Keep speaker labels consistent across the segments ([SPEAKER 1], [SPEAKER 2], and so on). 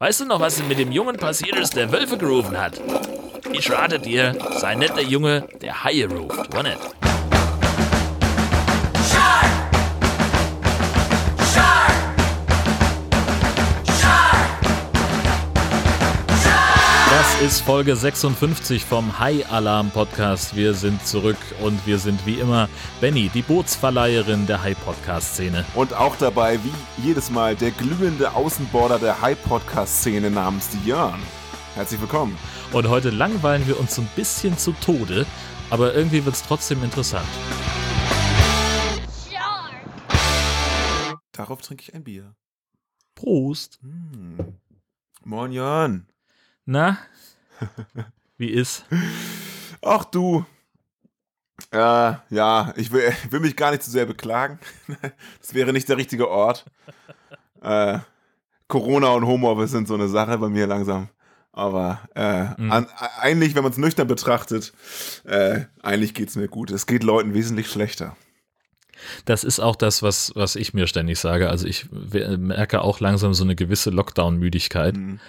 [SPEAKER 1] Weißt du noch, was mit dem Jungen passiert ist, der Wölfe gerufen hat? Ich rate dir, sei nicht der Junge, der Haie ruft, war nicht? Das ist Folge 56 vom High Alarm Podcast. Wir sind zurück und wir sind wie immer Benny, die Bootsverleiherin der High Podcast Szene.
[SPEAKER 2] Und auch dabei, wie jedes Mal, der glühende Außenborder der High Podcast Szene namens Jörn. Herzlich willkommen.
[SPEAKER 1] Und heute langweilen wir uns so ein bisschen zu Tode, aber irgendwie wird es trotzdem interessant.
[SPEAKER 2] Darauf trinke ich ein Bier.
[SPEAKER 1] Prost.
[SPEAKER 2] Hm. Moin Jörn.
[SPEAKER 1] Na, wie ist?
[SPEAKER 2] Ach du. Äh, ja, ich will, will, mich gar nicht zu sehr beklagen. Das wäre nicht der richtige Ort. Äh, Corona und Homeoffice sind so eine Sache bei mir langsam. Aber äh, mhm. an, eigentlich, wenn man es nüchtern betrachtet, äh, eigentlich geht es mir gut. Es geht Leuten wesentlich schlechter.
[SPEAKER 1] Das ist auch das, was, was ich mir ständig sage. Also ich merke auch langsam so eine gewisse Lockdown-Müdigkeit. Mhm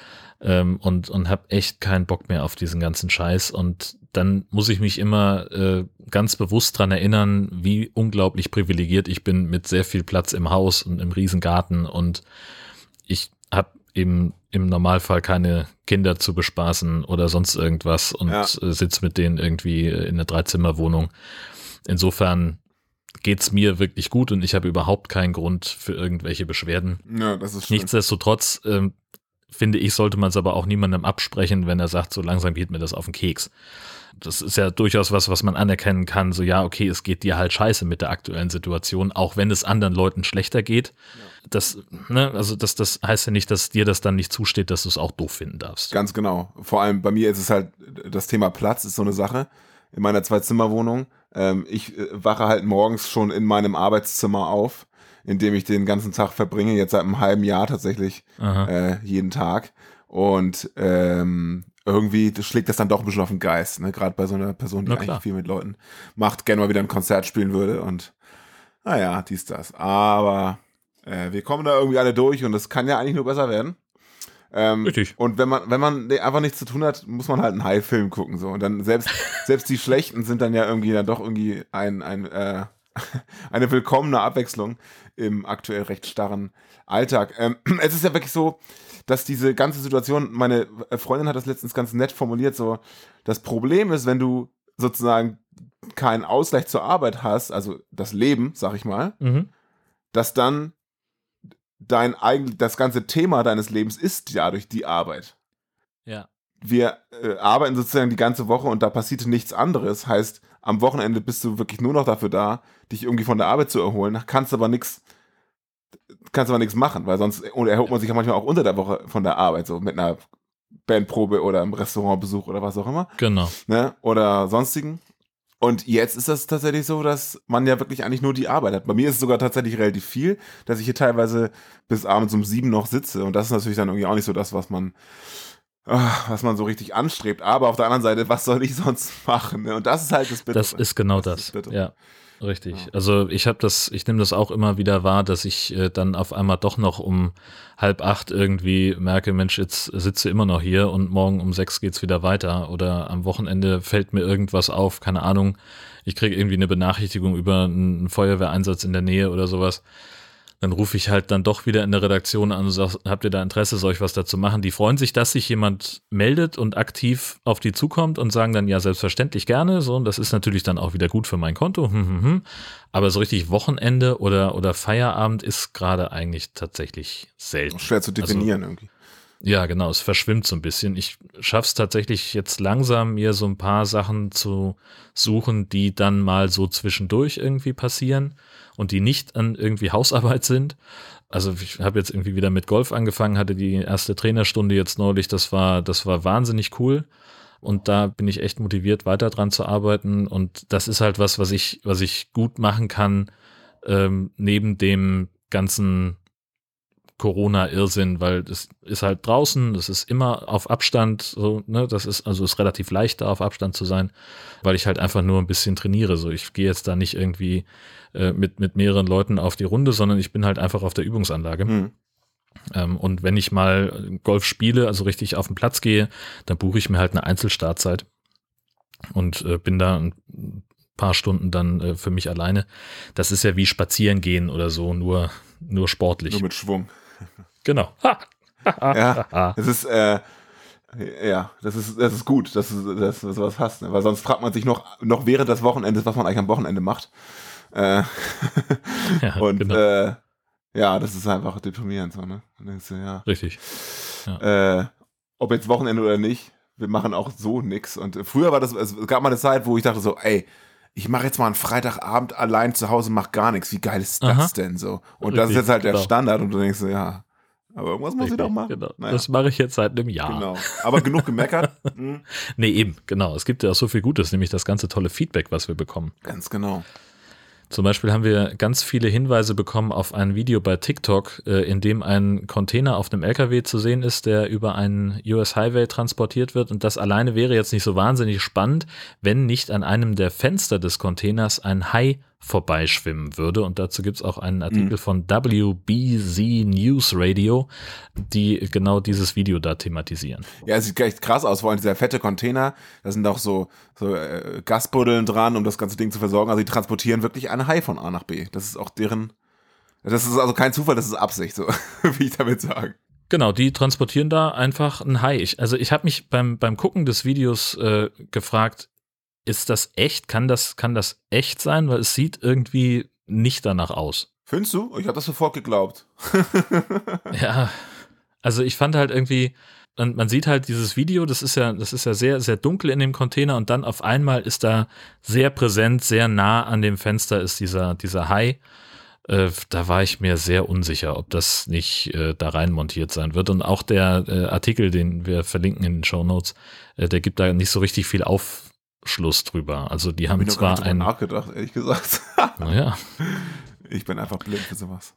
[SPEAKER 1] ähm, und, und habe echt keinen Bock mehr auf diesen ganzen Scheiß. Und dann muss ich mich immer äh, ganz bewusst dran erinnern, wie unglaublich privilegiert ich bin mit sehr viel Platz im Haus und im Riesengarten. Und ich habe eben im Normalfall keine Kinder zu bespaßen oder sonst irgendwas und ja. Äh, sitze mit denen irgendwie in einer Dreizimmerwohnung. Insofern geht's mir wirklich gut und ich habe überhaupt keinen Grund für irgendwelche Beschwerden.
[SPEAKER 2] Ja, das ist
[SPEAKER 1] Nichtsdestotrotz ähm, finde ich, sollte man es aber auch niemandem absprechen, wenn er sagt, so langsam geht mir das auf den Keks. Das ist ja durchaus was, was man anerkennen kann. So, ja, okay, es geht dir halt scheiße mit der aktuellen Situation, auch wenn es anderen Leuten schlechter geht. Ja. Das, ne, also das, das heißt ja nicht, dass dir das dann nicht zusteht, dass du es auch doof finden darfst.
[SPEAKER 2] Ganz genau. Vor allem bei mir ist es halt, das Thema Platz ist so eine Sache. In meiner Zwei-Zimmer-Wohnung. Ähm, ich äh, wache halt morgens schon in meinem Arbeitszimmer auf in dem ich den ganzen Tag verbringe, jetzt seit einem halben Jahr tatsächlich äh, jeden Tag. Und ähm, irgendwie schlägt das dann doch ein bisschen auf den Geist, ne? Gerade bei so einer Person, die eigentlich viel mit Leuten macht, gerne mal wieder ein Konzert spielen würde und naja, dies, das. Aber äh, wir kommen da irgendwie alle durch und es kann ja eigentlich nur besser werden. Ähm, Richtig. Und wenn man, wenn man einfach nichts zu tun hat, muss man halt einen High-Film gucken. So. Und dann selbst, selbst die schlechten sind dann ja irgendwie dann doch irgendwie ein, ein äh, eine willkommene Abwechslung im aktuell recht starren Alltag. Ähm, es ist ja wirklich so, dass diese ganze Situation, meine Freundin hat das letztens ganz nett formuliert, so, das Problem ist, wenn du sozusagen keinen Ausgleich zur Arbeit hast, also das Leben, sag ich mal, mhm. dass dann dein eigen, das ganze Thema deines Lebens ist ja durch die Arbeit.
[SPEAKER 1] Ja.
[SPEAKER 2] Wir äh, arbeiten sozusagen die ganze Woche und da passiert nichts anderes. Heißt, am Wochenende bist du wirklich nur noch dafür da, dich irgendwie von der Arbeit zu erholen, kannst aber nichts kannst aber nichts machen, weil sonst erholt man sich ja manchmal auch unter der Woche von der Arbeit, so mit einer Bandprobe oder einem Restaurantbesuch oder was auch immer.
[SPEAKER 1] Genau.
[SPEAKER 2] Ne? Oder sonstigen. Und jetzt ist das tatsächlich so, dass man ja wirklich eigentlich nur die Arbeit hat. Bei mir ist es sogar tatsächlich relativ viel, dass ich hier teilweise bis abends um sieben noch sitze. Und das ist natürlich dann irgendwie auch nicht so das, was man was man so richtig anstrebt. Aber auf der anderen Seite, was soll ich sonst machen? Ne? Und das ist halt das
[SPEAKER 1] Bittere. Das ist genau das. das. Ja. Richtig. Ja. Also ich habe das, ich nehme das auch immer wieder wahr, dass ich äh, dann auf einmal doch noch um halb acht irgendwie merke, Mensch, jetzt sitze immer noch hier und morgen um sechs geht's wieder weiter. Oder am Wochenende fällt mir irgendwas auf, keine Ahnung. Ich kriege irgendwie eine Benachrichtigung über einen Feuerwehreinsatz in der Nähe oder sowas dann rufe ich halt dann doch wieder in der Redaktion an und sage, habt ihr da Interesse, soll ich was dazu machen? Die freuen sich, dass sich jemand meldet und aktiv auf die zukommt und sagen dann, ja, selbstverständlich gerne. So, und das ist natürlich dann auch wieder gut für mein Konto. Hm, hm, hm. Aber so richtig Wochenende oder, oder Feierabend ist gerade eigentlich tatsächlich selten.
[SPEAKER 2] Schwer zu definieren also, irgendwie.
[SPEAKER 1] Ja, genau, es verschwimmt so ein bisschen. Ich schaff's tatsächlich jetzt langsam, mir so ein paar Sachen zu suchen, die dann mal so zwischendurch irgendwie passieren und die nicht an irgendwie Hausarbeit sind. Also ich habe jetzt irgendwie wieder mit Golf angefangen, hatte die erste Trainerstunde jetzt neulich, das war, das war wahnsinnig cool. Und da bin ich echt motiviert, weiter dran zu arbeiten. Und das ist halt was, was ich, was ich gut machen kann, ähm, neben dem ganzen Corona-Irrsinn, weil das ist halt draußen, das ist immer auf Abstand, so, ne, das ist, also ist relativ leicht, da auf Abstand zu sein, weil ich halt einfach nur ein bisschen trainiere. So, ich gehe jetzt da nicht irgendwie äh, mit, mit mehreren Leuten auf die Runde, sondern ich bin halt einfach auf der Übungsanlage. Mhm. Ähm, und wenn ich mal Golf spiele, also richtig auf den Platz gehe, dann buche ich mir halt eine Einzelstartzeit und äh, bin da ein paar Stunden dann äh, für mich alleine. Das ist ja wie spazieren gehen oder so, nur, nur sportlich.
[SPEAKER 2] Nur mit Schwung.
[SPEAKER 1] Genau.
[SPEAKER 2] ja, es ist, äh, ja, das ist, das ist gut, dass du, dass du sowas hast, ne? weil sonst fragt man sich noch, noch während des Wochenendes, was man eigentlich am Wochenende macht. Äh, ja, und genau. äh, ja, das ist einfach deprimierend so, ne?
[SPEAKER 1] Du, ja, Richtig.
[SPEAKER 2] Ja. Äh, ob jetzt Wochenende oder nicht, wir machen auch so nix. Und früher war das, es gab mal eine Zeit, wo ich dachte so, ey, ich mache jetzt mal einen Freitagabend allein zu Hause, mach gar nichts. Wie geil ist das Aha. denn so? Und Richtig, das ist jetzt halt der genau. Standard und du denkst so, ja, aber irgendwas muss ich doch machen.
[SPEAKER 1] Genau. Naja. Das mache ich jetzt seit einem Jahr. Genau.
[SPEAKER 2] Aber genug gemeckert.
[SPEAKER 1] hm. Nee, eben, genau. Es gibt ja auch so viel Gutes, nämlich das ganze tolle Feedback, was wir bekommen.
[SPEAKER 2] Ganz genau.
[SPEAKER 1] Zum Beispiel haben wir ganz viele Hinweise bekommen auf ein Video bei TikTok, äh, in dem ein Container auf einem LKW zu sehen ist, der über einen US Highway transportiert wird. Und das alleine wäre jetzt nicht so wahnsinnig spannend, wenn nicht an einem der Fenster des Containers ein Hai vorbeischwimmen würde. Und dazu gibt es auch einen Artikel mhm. von WBZ News Radio, die genau dieses Video da thematisieren.
[SPEAKER 2] Ja, es sieht echt krass aus, vor allem dieser fette Container, da sind auch so, so äh, Gasbuddeln dran, um das ganze Ding zu versorgen. Also die transportieren wirklich einen Hai von A nach B. Das ist auch deren, das ist also kein Zufall, das ist Absicht, so wie ich damit sage.
[SPEAKER 1] Genau, die transportieren da einfach ein Hai. Ich, also ich habe mich beim, beim Gucken des Videos äh, gefragt, ist das echt? Kann das, kann das echt sein? Weil es sieht irgendwie nicht danach aus.
[SPEAKER 2] Findest du? Ich habe das sofort geglaubt.
[SPEAKER 1] ja, also ich fand halt irgendwie, man, man sieht halt dieses Video, das ist ja, das ist ja sehr, sehr dunkel in dem Container und dann auf einmal ist da sehr präsent, sehr nah an dem Fenster ist dieser, dieser Hai. Äh, da war ich mir sehr unsicher, ob das nicht äh, da rein montiert sein wird. Und auch der äh, Artikel, den wir verlinken in den Show Notes, äh, der gibt da nicht so richtig viel auf, Schluss drüber. Also die haben hab zwar ein
[SPEAKER 2] nachgedacht, ehrlich gesagt.
[SPEAKER 1] Naja.
[SPEAKER 2] Ich bin einfach blind für sowas.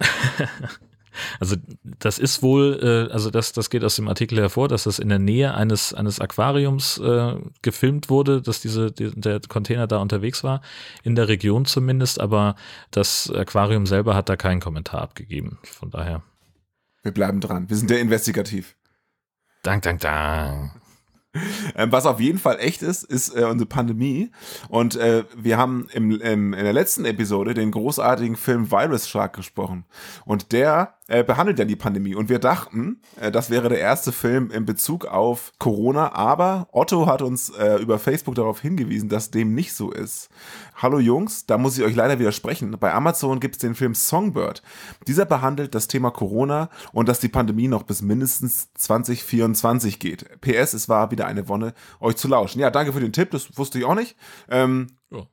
[SPEAKER 1] also das ist wohl, äh, also das, das geht aus dem Artikel hervor, dass das in der Nähe eines, eines Aquariums äh, gefilmt wurde, dass diese, die, der Container da unterwegs war, in der Region zumindest, aber das Aquarium selber hat da keinen Kommentar abgegeben. Von daher.
[SPEAKER 2] Wir bleiben dran. Wir sind ja investigativ.
[SPEAKER 1] Dank, dank, dank.
[SPEAKER 2] Ähm, was auf jeden Fall echt ist, ist äh, unsere Pandemie. Und äh, wir haben im, im, in der letzten Episode den großartigen Film Virus Shark gesprochen. Und der äh, behandelt ja die Pandemie. Und wir dachten, äh, das wäre der erste Film in Bezug auf Corona, aber Otto hat uns äh, über Facebook darauf hingewiesen, dass dem nicht so ist. Hallo Jungs, da muss ich euch leider widersprechen. Bei Amazon gibt es den Film Songbird. Dieser behandelt das Thema Corona und dass die Pandemie noch bis mindestens 2024 geht. PS, es war wieder eine Wonne, euch zu lauschen. Ja, danke für den Tipp, das wusste ich auch nicht. Ähm, oh.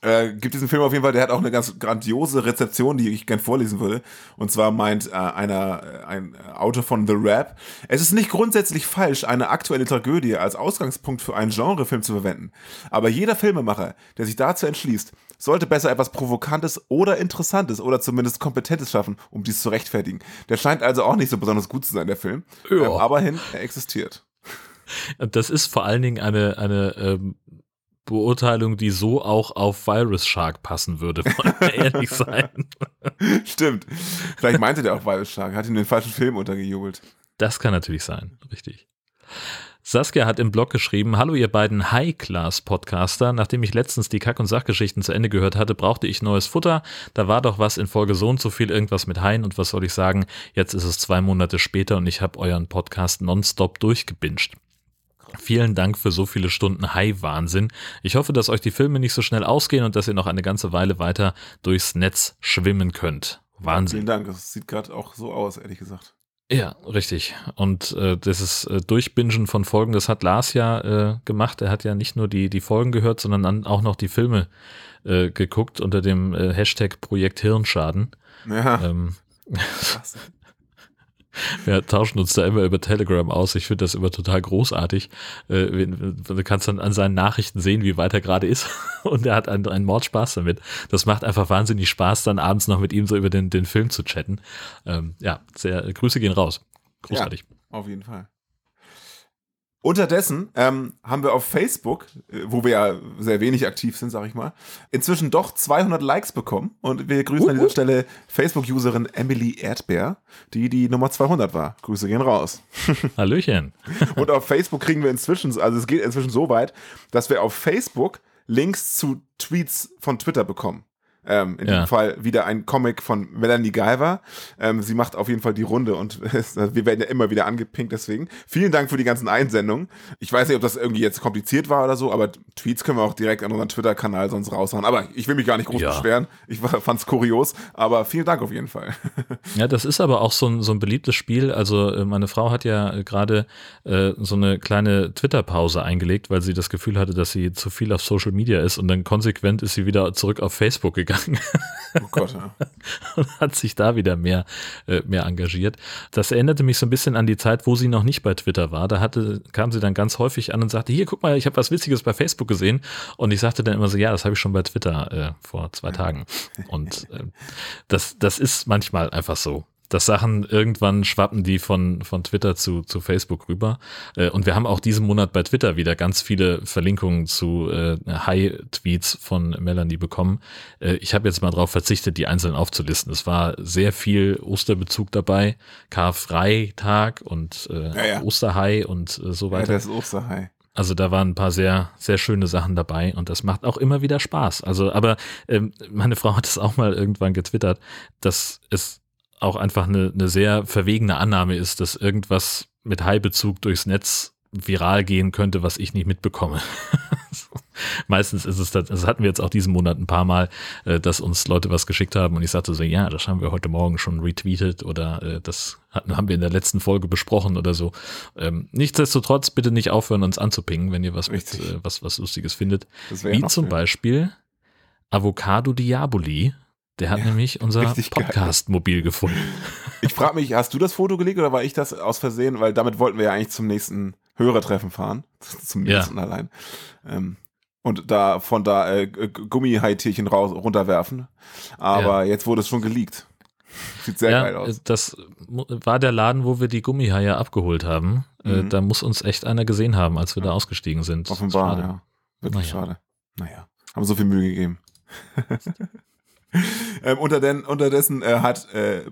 [SPEAKER 2] Äh, gibt diesen Film auf jeden Fall, der hat auch eine ganz grandiose Rezeption, die ich gern vorlesen würde. Und zwar meint äh, einer, äh, ein Autor von The Rap, es ist nicht grundsätzlich falsch, eine aktuelle Tragödie als Ausgangspunkt für einen Genrefilm zu verwenden. Aber jeder Filmemacher, der sich dazu entschließt, sollte besser etwas Provokantes oder Interessantes oder zumindest Kompetentes schaffen, um dies zu rechtfertigen. Der scheint also auch nicht so besonders gut zu sein, der Film. Ähm, aber hin, er existiert.
[SPEAKER 1] Das ist vor allen Dingen eine, eine ähm, Beurteilung, die so auch auf Virus Shark passen würde, wollen wir ehrlich sein.
[SPEAKER 2] Stimmt. Vielleicht meinte der auch Virus Shark, hat ihm den falschen Film untergejubelt.
[SPEAKER 1] Das kann natürlich sein, richtig. Saskia hat im Blog geschrieben, hallo ihr beiden High-Class-Podcaster. Nachdem ich letztens die Kack- und Sachgeschichten zu Ende gehört hatte, brauchte ich neues Futter. Da war doch was in Folge so und so viel, irgendwas mit Haien und was soll ich sagen, jetzt ist es zwei Monate später und ich habe euren Podcast nonstop durchgebinged. Vielen Dank für so viele Stunden High-Wahnsinn. Ich hoffe, dass euch die Filme nicht so schnell ausgehen und dass ihr noch eine ganze Weile weiter durchs Netz schwimmen könnt. Wahnsinn.
[SPEAKER 2] Vielen Dank, das sieht gerade auch so aus, ehrlich gesagt.
[SPEAKER 1] Ja, richtig. Und äh, dieses äh, Durchbingen von Folgen, das hat Lars ja äh, gemacht. Er hat ja nicht nur die, die Folgen gehört, sondern dann auch noch die Filme äh, geguckt unter dem äh, Hashtag Projekt Hirnschaden. Ja. Ähm, Wir tauschen uns da immer über Telegram aus. Ich finde das immer total großartig. Äh, du kannst dann an seinen Nachrichten sehen, wie weit er gerade ist. Und er hat einen, einen Mordspaß damit. Das macht einfach wahnsinnig Spaß, dann abends noch mit ihm so über den, den Film zu chatten. Ähm, ja, sehr, Grüße gehen raus. Großartig.
[SPEAKER 2] Ja, auf jeden Fall. Unterdessen ähm, haben wir auf Facebook, äh, wo wir ja sehr wenig aktiv sind, sag ich mal, inzwischen doch 200 Likes bekommen. Und wir grüßen uh, an dieser Stelle Facebook-Userin Emily Erdbeer, die die Nummer 200 war. Grüße gehen raus.
[SPEAKER 1] Hallöchen.
[SPEAKER 2] und auf Facebook kriegen wir inzwischen, also es geht inzwischen so weit, dass wir auf Facebook Links zu Tweets von Twitter bekommen. Ähm, in ja. diesem Fall wieder ein Comic von Melanie Guyver. Ähm, sie macht auf jeden Fall die Runde und wir werden ja immer wieder angepinkt deswegen. Vielen Dank für die ganzen Einsendungen. Ich weiß nicht, ob das irgendwie jetzt kompliziert war oder so, aber Tweets können wir auch direkt an unseren Twitter-Kanal sonst raushauen. Aber ich will mich gar nicht groß ja. beschweren. Ich fand es kurios, aber vielen Dank auf jeden Fall.
[SPEAKER 1] Ja, das ist aber auch so ein, so ein beliebtes Spiel. Also äh, meine Frau hat ja äh, gerade äh, so eine kleine Twitter-Pause eingelegt, weil sie das Gefühl hatte, dass sie zu viel auf Social Media ist und dann konsequent ist sie wieder zurück auf Facebook gegangen gegangen. Oh Gott, ja. und hat sich da wieder mehr, äh, mehr engagiert. Das erinnerte mich so ein bisschen an die Zeit, wo sie noch nicht bei Twitter war. Da hatte, kam sie dann ganz häufig an und sagte, hier, guck mal, ich habe was Witziges bei Facebook gesehen. Und ich sagte dann immer so, ja, das habe ich schon bei Twitter äh, vor zwei Tagen. Und äh, das, das ist manchmal einfach so dass Sachen irgendwann schwappen die von, von Twitter zu, zu Facebook rüber. Äh, und wir haben auch diesen Monat bei Twitter wieder ganz viele Verlinkungen zu äh, High-Tweets von Melanie bekommen. Äh, ich habe jetzt mal darauf verzichtet, die einzeln aufzulisten. Es war sehr viel Osterbezug dabei, Karfreitag und äh, ja, ja. Osterhai und äh, so weiter.
[SPEAKER 2] Ja, das Osterhai.
[SPEAKER 1] Also da waren ein paar sehr, sehr schöne Sachen dabei und das macht auch immer wieder Spaß. Also, aber ähm, meine Frau hat es auch mal irgendwann getwittert, dass es auch einfach eine, eine sehr verwegene Annahme ist, dass irgendwas mit High-Bezug durchs Netz viral gehen könnte, was ich nicht mitbekomme. Meistens ist es das, das hatten wir jetzt auch diesen Monat ein paar Mal, äh, dass uns Leute was geschickt haben und ich sagte so, ja, das haben wir heute Morgen schon retweetet oder äh, das hatten, haben wir in der letzten Folge besprochen oder so. Ähm, nichtsdestotrotz bitte nicht aufhören, uns anzupingen, wenn ihr was, mit, äh, was, was Lustiges findet. Wie zum. Beispiel Avocado Diaboli der hat ja, nämlich unser Podcast-Mobil gefunden.
[SPEAKER 2] Ich frage mich, hast du das Foto gelegt oder war ich das aus Versehen? Weil damit wollten wir ja eigentlich zum nächsten Hörertreffen fahren. Zum nächsten ja. allein. Ähm, und da von da äh, Gummihaitierchen raus, runterwerfen. Aber ja. jetzt wurde es schon geleakt. Sieht sehr ja, geil aus.
[SPEAKER 1] Das war der Laden, wo wir die Gummihaie abgeholt haben. Äh, mhm. Da muss uns echt einer gesehen haben, als wir da ausgestiegen sind.
[SPEAKER 2] Offenbar, ja. Wirklich naja. schade. Naja, haben so viel Mühe gegeben. ähm, unterden, unterdessen äh, hat äh,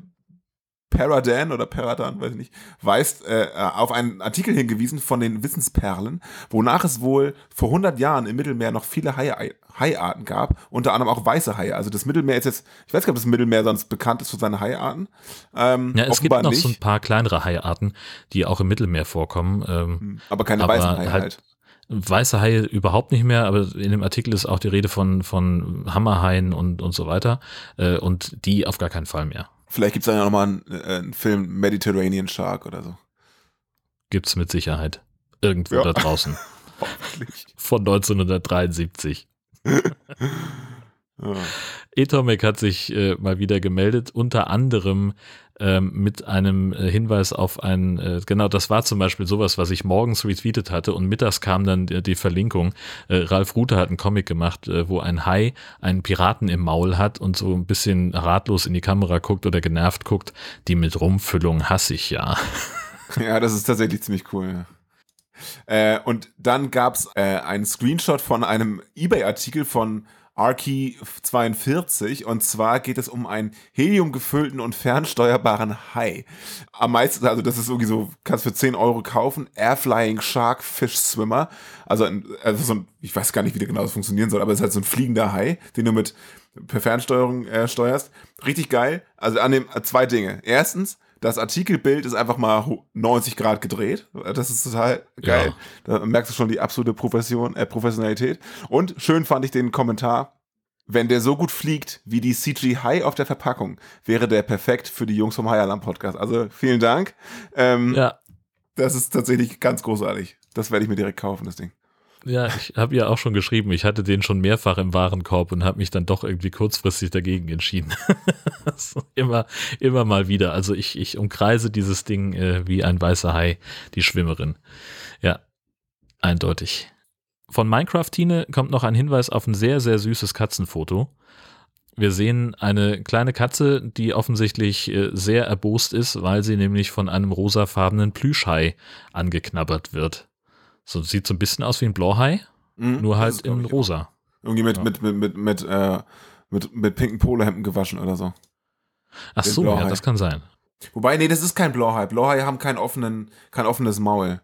[SPEAKER 2] Paradan oder Paradan, weiß ich nicht, weist äh, auf einen Artikel hingewiesen von den Wissensperlen, wonach es wohl vor 100 Jahren im Mittelmeer noch viele Haie, Haiarten gab, unter anderem auch weiße Haie. Also das Mittelmeer ist jetzt, ich weiß gar nicht, ob das Mittelmeer sonst bekannt ist für seine Haiarten.
[SPEAKER 1] Ähm, ja, es gibt noch nicht. so ein paar kleinere Haiarten, die auch im Mittelmeer vorkommen. Ähm, hm,
[SPEAKER 2] aber keine aber weißen Haie halt. halt.
[SPEAKER 1] Weiße Haie überhaupt nicht mehr, aber in dem Artikel ist auch die Rede von, von Hammerhaien und, und so weiter. Äh, und die auf gar keinen Fall mehr.
[SPEAKER 2] Vielleicht gibt es dann ja nochmal einen, äh, einen Film Mediterranean Shark oder so.
[SPEAKER 1] Gibt es mit Sicherheit. Irgendwo ja. da draußen. Von 1973. ja. Atomic hat sich äh, mal wieder gemeldet, unter anderem ähm, mit einem äh, Hinweis auf ein, äh, genau, das war zum Beispiel sowas, was ich morgens retweetet hatte und mittags kam dann die, die Verlinkung. Äh, Ralf Rute hat einen Comic gemacht, äh, wo ein Hai einen Piraten im Maul hat und so ein bisschen ratlos in die Kamera guckt oder genervt guckt. Die mit Rumfüllung hasse ich ja.
[SPEAKER 2] Ja, das ist tatsächlich ziemlich cool. Äh, und dann gab's äh, einen Screenshot von einem eBay-Artikel von Arky 42 und zwar geht es um einen heliumgefüllten und fernsteuerbaren Hai. Am meisten, also das ist irgendwie so, kannst für 10 Euro kaufen, Airflying Shark Fish Swimmer. Also, also so ein, ich weiß gar nicht, wie der genau das funktionieren soll, aber es ist halt so ein fliegender Hai, den du mit per Fernsteuerung äh, steuerst. Richtig geil. Also an dem äh, zwei Dinge. Erstens, das Artikelbild ist einfach mal 90 Grad gedreht. Das ist total geil. Ja. Da merkst du schon die absolute Profession, äh, Professionalität. Und schön fand ich den Kommentar. Wenn der so gut fliegt wie die CG High auf der Verpackung, wäre der perfekt für die Jungs vom High Alarm Podcast. Also vielen Dank. Ähm, ja. Das ist tatsächlich ganz großartig. Das werde ich mir direkt kaufen, das Ding.
[SPEAKER 1] Ja, ich habe ja auch schon geschrieben, ich hatte den schon mehrfach im Warenkorb und habe mich dann doch irgendwie kurzfristig dagegen entschieden. immer, immer mal wieder. Also ich, ich umkreise dieses Ding äh, wie ein weißer Hai, die Schwimmerin. Ja, eindeutig. Von Minecraft-Tine kommt noch ein Hinweis auf ein sehr, sehr süßes Katzenfoto. Wir sehen eine kleine Katze, die offensichtlich äh, sehr erbost ist, weil sie nämlich von einem rosafarbenen Plüschhai angeknabbert wird. So sieht so ein bisschen aus wie ein Blauhai, mhm, nur halt in rosa.
[SPEAKER 2] Irgendwie mit, ja. mit, mit, mit, mit, äh, mit, mit pinken Polohemden gewaschen oder so.
[SPEAKER 1] Ach so, ja, das kann sein.
[SPEAKER 2] Wobei, nee, das ist kein Blauhai. Blauhai haben kein, offenen, kein offenes Maul.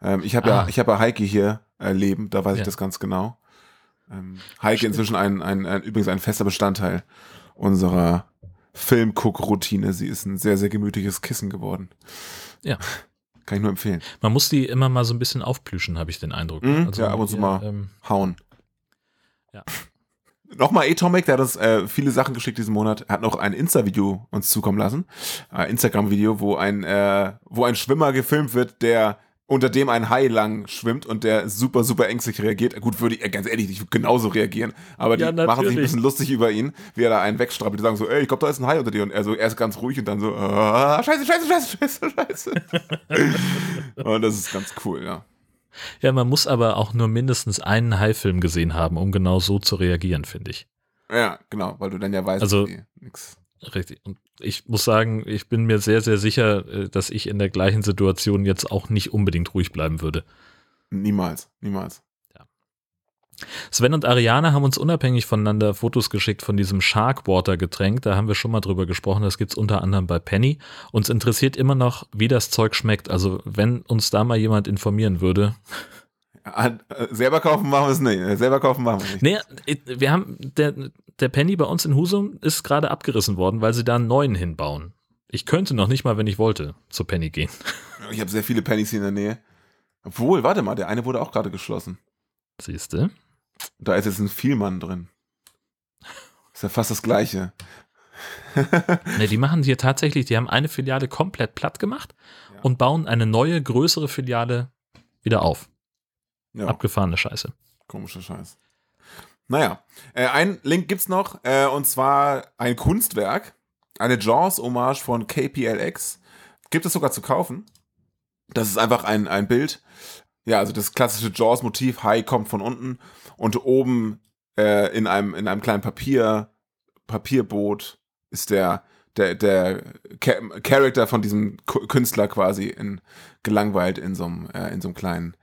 [SPEAKER 2] Ähm, ich habe ah. ja, ich habe ja Heike hier äh, da weiß ja. ich das ganz genau. Ähm, Heike Stimmt. inzwischen ein, ein, ein, übrigens ein fester Bestandteil unserer Filmguck-Routine. Sie ist ein sehr, sehr gemütliches Kissen geworden.
[SPEAKER 1] Ja.
[SPEAKER 2] Kann ich nur empfehlen.
[SPEAKER 1] Man muss die immer mal so ein bisschen aufplüschen, habe ich den Eindruck.
[SPEAKER 2] Mhm, also, ja, ab und zu mal ähm, hauen.
[SPEAKER 1] Ja.
[SPEAKER 2] Nochmal Atomic, der hat uns äh, viele Sachen geschickt diesen Monat. Er hat noch ein Insta-Video uns zukommen lassen. Äh, Instagram-Video, wo ein, äh, wo ein Schwimmer gefilmt wird, der unter dem ein Hai lang schwimmt und der super, super ängstlich reagiert. Gut, würde ich, ganz ehrlich, ich würde genauso reagieren, aber die ja, machen sich ein bisschen lustig über ihn, wie er da einen wegstrappelt. Die sagen so, ey, ich glaube, da ist ein Hai unter dir. Und er so, er ist ganz ruhig und dann so, ah, scheiße, scheiße, scheiße, scheiße, scheiße. und das ist ganz cool, ja.
[SPEAKER 1] Ja, man muss aber auch nur mindestens einen Hai-Film gesehen haben, um genau so zu reagieren, finde ich.
[SPEAKER 2] Ja, genau, weil du dann ja weißt,
[SPEAKER 1] also, nix. Richtig. Und ich muss sagen, ich bin mir sehr, sehr sicher, äh, dass ich in der gleichen Situation jetzt auch nicht unbedingt ruhig bleiben würde.
[SPEAKER 2] Niemals, niemals.
[SPEAKER 1] Ja. Sven und Ariane haben uns unabhängig voneinander Fotos geschickt von diesem Sharkwater Getränk. Da haben wir schon mal drüber gesprochen. Das gibt es unter anderem bei Penny. Uns interessiert immer noch, wie das Zeug schmeckt. Also, wenn uns da mal jemand informieren würde.
[SPEAKER 2] Äh, selber kaufen machen wir es nicht. Selber kaufen machen wir es
[SPEAKER 1] nicht. Nee, wir haben, der, der Penny bei uns in Husum ist gerade abgerissen worden, weil sie da einen neuen hinbauen. Ich könnte noch nicht mal, wenn ich wollte, zur Penny gehen.
[SPEAKER 2] Ich habe sehr viele Pennys hier in der Nähe. Obwohl, warte mal, der eine wurde auch gerade geschlossen.
[SPEAKER 1] Siehst du?
[SPEAKER 2] Da ist jetzt ein Vielmann drin. Ist ja fast das Gleiche.
[SPEAKER 1] ne, die machen hier tatsächlich, die haben eine Filiale komplett platt gemacht ja. und bauen eine neue, größere Filiale wieder auf. Ja. Abgefahrene Scheiße.
[SPEAKER 2] Komische Scheiße. Naja, äh, ein Link gibt's noch, äh, und zwar ein Kunstwerk, eine Jaws-Hommage von KPLX. Gibt es sogar zu kaufen. Das ist einfach ein, ein Bild. Ja, also das klassische Jaws-Motiv, Hai kommt von unten und oben äh, in, einem, in einem kleinen Papier, Papierboot ist der, der, der Charakter von diesem Künstler quasi in, gelangweilt in so einem, äh, in so einem kleinen,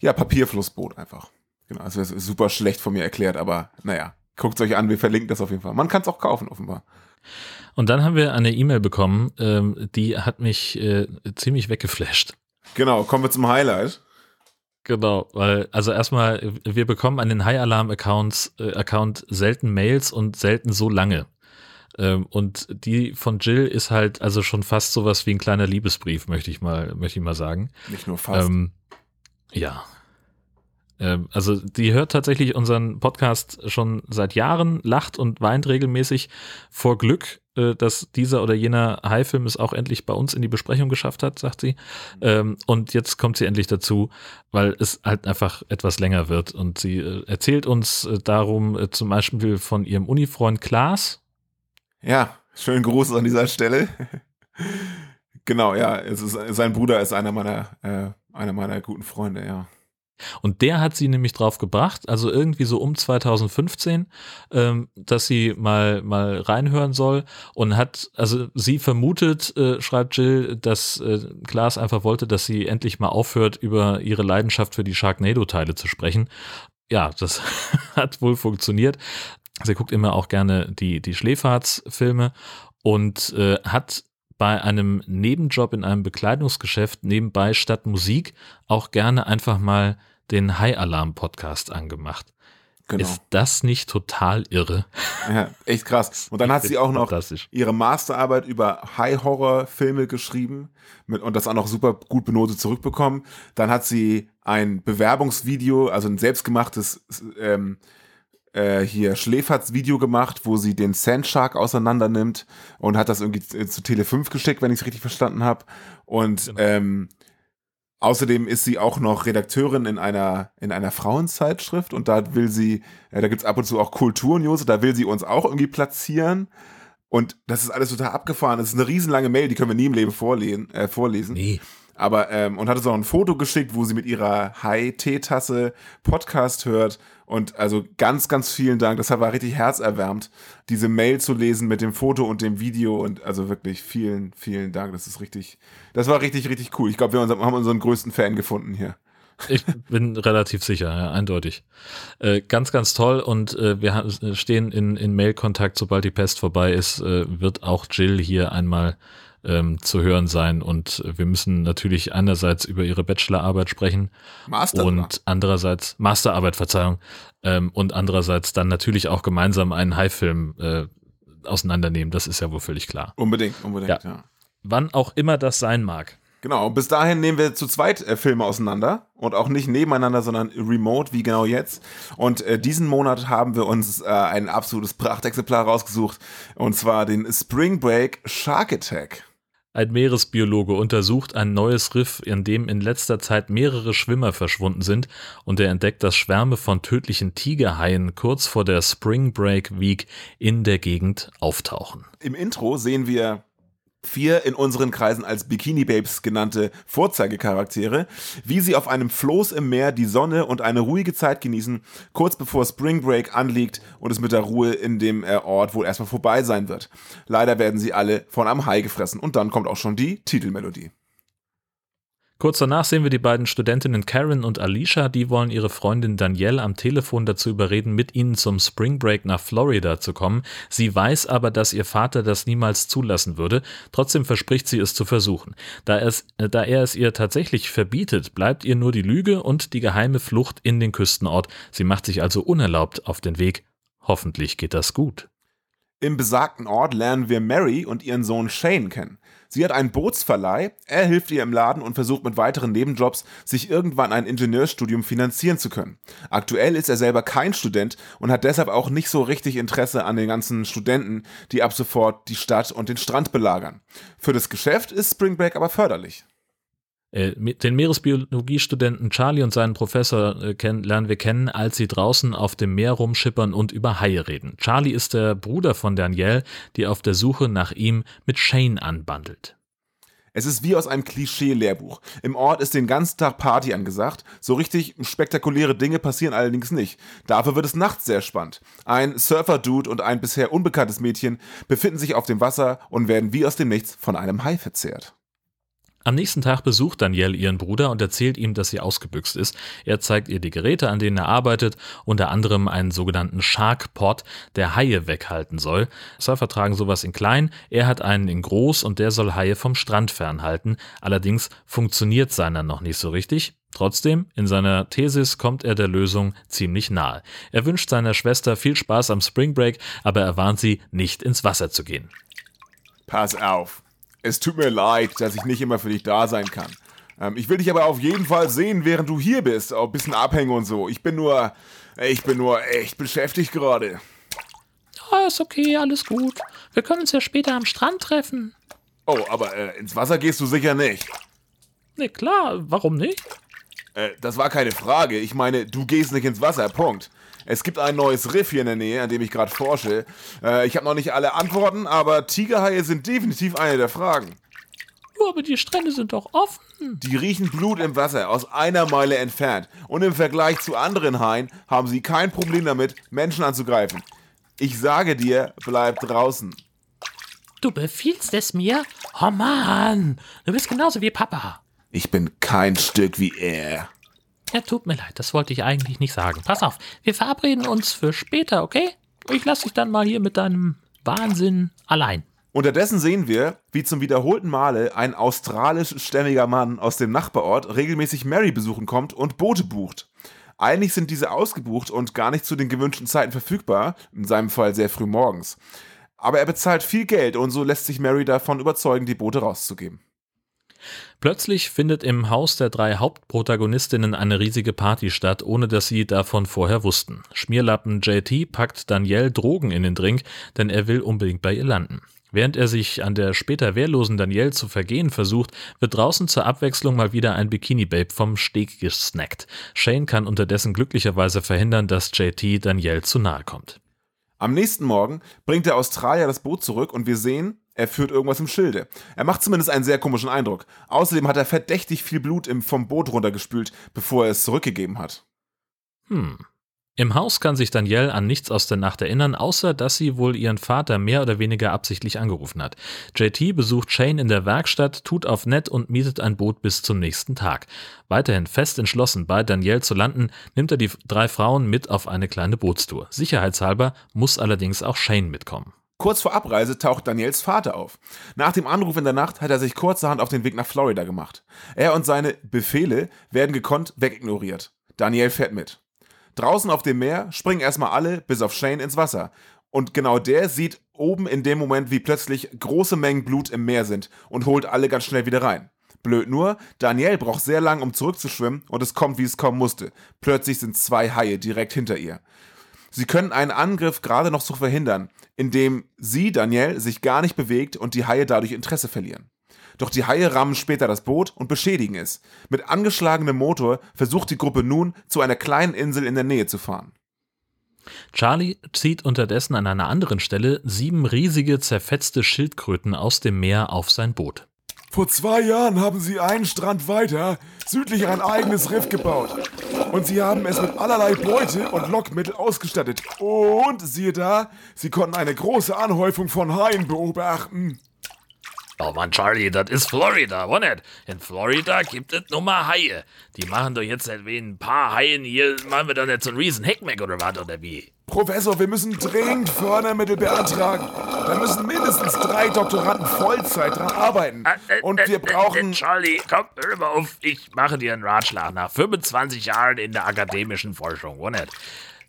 [SPEAKER 2] ja, Papierflussboot einfach. Genau, das ist super schlecht von mir erklärt, aber naja, guckt es euch an, wir verlinken das auf jeden Fall. Man kann es auch kaufen, offenbar.
[SPEAKER 1] Und dann haben wir eine E-Mail bekommen, ähm, die hat mich äh, ziemlich weggeflasht.
[SPEAKER 2] Genau, kommen wir zum Highlight.
[SPEAKER 1] Genau, weil, also erstmal, wir bekommen an den High Alarm Accounts, äh, Account selten Mails und selten so lange. Ähm, und die von Jill ist halt also schon fast sowas wie ein kleiner Liebesbrief, möchte ich mal, möchte ich mal sagen.
[SPEAKER 2] Nicht nur fast.
[SPEAKER 1] Ähm, ja, also die hört tatsächlich unseren Podcast schon seit Jahren, lacht und weint regelmäßig vor Glück, äh, dass dieser oder jener High-Film es auch endlich bei uns in die Besprechung geschafft hat, sagt sie. Ähm, und jetzt kommt sie endlich dazu, weil es halt einfach etwas länger wird. Und sie äh, erzählt uns äh, darum zum Beispiel von ihrem Unifreund Klaas.
[SPEAKER 2] Ja, schönen Gruß an dieser Stelle. genau, ja, ist, sein Bruder ist einer meiner, äh, einer meiner guten Freunde, ja.
[SPEAKER 1] Und der hat sie nämlich drauf gebracht, also irgendwie so um 2015, ähm, dass sie mal, mal reinhören soll und hat, also sie vermutet, äh, schreibt Jill, dass äh, Klaas einfach wollte, dass sie endlich mal aufhört, über ihre Leidenschaft für die Sharknado-Teile zu sprechen. Ja, das hat wohl funktioniert. Sie guckt immer auch gerne die, die Schläferz-Filme und äh, hat bei einem Nebenjob in einem Bekleidungsgeschäft nebenbei statt Musik auch gerne einfach mal den High Alarm Podcast angemacht. Genau. Ist das nicht total irre?
[SPEAKER 2] Ja, echt krass. Und dann hat sie auch noch ihre Masterarbeit über High-Horror-Filme geschrieben mit, und das auch noch super gut benotet zurückbekommen. Dann hat sie ein Bewerbungsvideo, also ein selbstgemachtes ähm, äh, hier Schläferz-Video gemacht, wo sie den Sandshark auseinander nimmt und hat das irgendwie zu Tele 5 geschickt, wenn ich es richtig verstanden habe. Und genau. ähm, Außerdem ist sie auch noch Redakteurin in einer, in einer Frauenzeitschrift und da will sie, äh, da gibt's ab und zu auch Kulturnews, da will sie uns auch irgendwie platzieren. Und das ist alles total abgefahren. Das ist eine riesenlange Mail, die können wir nie im Leben vorlesen. Äh, vorlesen. Nee. Aber, ähm, und hat uns auch ein Foto geschickt, wo sie mit ihrer High-Teetasse Podcast hört. Und also ganz, ganz vielen Dank. Das war richtig herzerwärmt, diese Mail zu lesen mit dem Foto und dem Video. Und also wirklich vielen, vielen Dank. Das ist richtig, das war richtig, richtig cool. Ich glaube, wir haben unseren größten Fan gefunden hier.
[SPEAKER 1] Ich bin relativ sicher, ja, eindeutig. Äh, ganz, ganz toll und äh, wir stehen in, in Mail-Kontakt, sobald die Pest vorbei ist, äh, wird auch Jill hier einmal ähm, zu hören sein und wir müssen natürlich einerseits über ihre Bachelorarbeit sprechen Master, und andererseits Masterarbeit, Verzeihung, ähm, und andererseits dann natürlich auch gemeinsam einen High-Film äh, auseinandernehmen. Das ist ja wohl völlig klar.
[SPEAKER 2] Unbedingt, unbedingt, ja. ja.
[SPEAKER 1] Wann auch immer das sein mag.
[SPEAKER 2] Genau, bis dahin nehmen wir zu zweit äh, Filme auseinander und auch nicht nebeneinander, sondern remote, wie genau jetzt. Und äh, diesen Monat haben wir uns äh, ein absolutes Prachtexemplar rausgesucht und zwar den Spring Break Shark Attack.
[SPEAKER 1] Ein Meeresbiologe untersucht ein neues Riff, in dem in letzter Zeit mehrere Schwimmer verschwunden sind und er entdeckt, dass Schwärme von tödlichen Tigerhaien kurz vor der Spring Break Week in der Gegend auftauchen.
[SPEAKER 2] Im Intro sehen wir vier in unseren Kreisen als Bikini Babes genannte Vorzeigecharaktere, wie sie auf einem Floß im Meer die Sonne und eine ruhige Zeit genießen, kurz bevor Spring Break anliegt und es mit der Ruhe in dem äh, Ort wohl erstmal vorbei sein wird. Leider werden sie alle von einem Hai gefressen und dann kommt auch schon die Titelmelodie.
[SPEAKER 1] Kurz danach sehen wir die beiden Studentinnen Karen und Alicia, die wollen ihre Freundin Danielle am Telefon dazu überreden, mit ihnen zum Spring Break nach Florida zu kommen. Sie weiß aber, dass ihr Vater das niemals zulassen würde, trotzdem verspricht sie es zu versuchen. Da, es, äh, da er es ihr tatsächlich verbietet, bleibt ihr nur die Lüge und die geheime Flucht in den Küstenort. Sie macht sich also unerlaubt auf den Weg. Hoffentlich geht das gut.
[SPEAKER 2] Im besagten Ort lernen wir Mary und ihren Sohn Shane kennen. Sie hat einen Bootsverleih, er hilft ihr im Laden und versucht mit weiteren Nebenjobs, sich irgendwann ein Ingenieurstudium finanzieren zu können. Aktuell ist er selber kein Student und hat deshalb auch nicht so richtig Interesse an den ganzen Studenten, die ab sofort die Stadt und den Strand belagern. Für das Geschäft ist Spring Break aber förderlich.
[SPEAKER 1] Äh, den Meeresbiologiestudenten Charlie und seinen Professor äh, lernen wir kennen, als sie draußen auf dem Meer rumschippern und über Haie reden. Charlie ist der Bruder von Danielle, die auf der Suche nach ihm mit Shane anbandelt.
[SPEAKER 2] Es ist wie aus einem Klischee-Lehrbuch. Im Ort ist den ganzen Tag Party angesagt. So richtig spektakuläre Dinge passieren allerdings nicht. Dafür wird es nachts sehr spannend. Ein Surfer-Dude und ein bisher unbekanntes Mädchen befinden sich auf dem Wasser und werden wie aus dem Nichts von einem Hai verzehrt.
[SPEAKER 1] Am nächsten Tag besucht Danielle ihren Bruder und erzählt ihm, dass sie ausgebüxt ist. Er zeigt ihr die Geräte, an denen er arbeitet, unter anderem einen sogenannten Shark Pod, der Haie weghalten soll. Surfer tragen sowas in klein, er hat einen in groß und der soll Haie vom Strand fernhalten. Allerdings funktioniert seiner noch nicht so richtig. Trotzdem, in seiner Thesis kommt er der Lösung ziemlich nahe. Er wünscht seiner Schwester viel Spaß am Spring Break, aber er warnt sie, nicht ins Wasser zu gehen.
[SPEAKER 2] Pass auf, es tut mir leid, dass ich nicht immer für dich da sein kann. Ähm, ich will dich aber auf jeden Fall sehen, während du hier bist. Auch ein bisschen abhängen und so. Ich bin nur, ich bin nur echt beschäftigt gerade.
[SPEAKER 3] Oh, ist okay, alles gut. Wir können uns ja später am Strand treffen.
[SPEAKER 2] Oh, aber äh, ins Wasser gehst du sicher nicht.
[SPEAKER 3] Ne, klar, warum nicht?
[SPEAKER 2] Äh, das war keine Frage. Ich meine, du gehst nicht ins Wasser, Punkt. Es gibt ein neues Riff hier in der Nähe, an dem ich gerade forsche. Äh, ich habe noch nicht alle Antworten, aber Tigerhaie sind definitiv eine der Fragen.
[SPEAKER 3] Aber die Strände sind doch offen.
[SPEAKER 2] Die riechen Blut im Wasser aus einer Meile entfernt. Und im Vergleich zu anderen Haien haben sie kein Problem damit, Menschen anzugreifen. Ich sage dir, bleib draußen.
[SPEAKER 3] Du befiehlst es mir? Oh Mann, du bist genauso wie Papa.
[SPEAKER 2] Ich bin kein Stück wie er.
[SPEAKER 3] Ja, tut mir leid, das wollte ich eigentlich nicht sagen. Pass auf, wir verabreden uns für später, okay? Ich lasse dich dann mal hier mit deinem Wahnsinn allein.
[SPEAKER 2] Unterdessen sehen wir, wie zum wiederholten Male ein australisch-stämmiger Mann aus dem Nachbarort regelmäßig Mary besuchen kommt und Boote bucht. Eigentlich sind diese ausgebucht und gar nicht zu den gewünschten Zeiten verfügbar, in seinem Fall sehr früh morgens. Aber er bezahlt viel Geld und so lässt sich Mary davon überzeugen, die Boote rauszugeben.
[SPEAKER 1] Plötzlich findet im Haus der drei Hauptprotagonistinnen eine riesige Party statt, ohne dass sie davon vorher wussten. Schmierlappen JT packt Danielle Drogen in den Drink, denn er will unbedingt bei ihr landen. Während er sich an der später wehrlosen Danielle zu vergehen versucht, wird draußen zur Abwechslung mal wieder ein Bikini-Babe vom Steg gesnackt. Shane kann unterdessen glücklicherweise verhindern, dass JT Danielle zu nahe kommt.
[SPEAKER 2] Am nächsten Morgen bringt der Australier das Boot zurück und wir sehen, er führt irgendwas im Schilde. Er macht zumindest einen sehr komischen Eindruck. Außerdem hat er verdächtig viel Blut im, vom Boot runtergespült, bevor er es zurückgegeben hat.
[SPEAKER 1] Hm. Im Haus kann sich Danielle an nichts aus der Nacht erinnern, außer dass sie wohl ihren Vater mehr oder weniger absichtlich angerufen hat. JT besucht Shane in der Werkstatt, tut auf nett und mietet ein Boot bis zum nächsten Tag. Weiterhin fest entschlossen, bei Danielle zu landen, nimmt er die drei Frauen mit auf eine kleine Bootstour. Sicherheitshalber muss allerdings auch Shane mitkommen.
[SPEAKER 2] Kurz vor Abreise taucht Daniels Vater auf. Nach dem Anruf in der Nacht hat er sich kurzerhand auf den Weg nach Florida gemacht. Er und seine Befehle werden gekonnt wegignoriert. Daniel fährt mit. Draußen auf dem Meer springen erstmal alle, bis auf Shane, ins Wasser. Und genau der sieht oben in dem Moment, wie plötzlich große Mengen Blut im Meer sind und holt alle ganz schnell wieder rein. Blöd nur, Danielle braucht sehr lang, um zurückzuschwimmen und es kommt, wie es kommen musste. Plötzlich sind zwei Haie direkt hinter ihr. Sie können einen Angriff gerade noch so verhindern, indem sie, Danielle, sich gar nicht bewegt und die Haie dadurch Interesse verlieren. Doch die Haie rammen später das Boot und beschädigen es. Mit angeschlagenem Motor versucht die Gruppe nun, zu einer kleinen Insel in der Nähe zu fahren.
[SPEAKER 1] Charlie zieht unterdessen an einer anderen Stelle sieben riesige zerfetzte Schildkröten aus dem Meer auf sein Boot.
[SPEAKER 4] Vor zwei Jahren haben sie einen Strand weiter südlich ein eigenes Riff gebaut. Und sie haben es mit allerlei Beute und Lockmittel ausgestattet. Und siehe da, sie konnten eine große Anhäufung von Haien beobachten.
[SPEAKER 3] Oh Mann, Charlie, das ist Florida, wo nicht? In Florida gibt es nur mal Haie. Die machen doch jetzt nicht wie ein paar Haien hier, machen wir doch nicht so einen riesen Heckmeck oder was, oder wie?
[SPEAKER 4] Professor, wir müssen dringend Fördermittel beantragen. Da müssen mindestens drei Doktoranden Vollzeit dran arbeiten. Äh, äh, Und wir äh, brauchen...
[SPEAKER 3] Charlie, komm, hör mal auf. Ich mache dir einen Ratschlag nach 25 Jahren in der akademischen Forschung, nicht?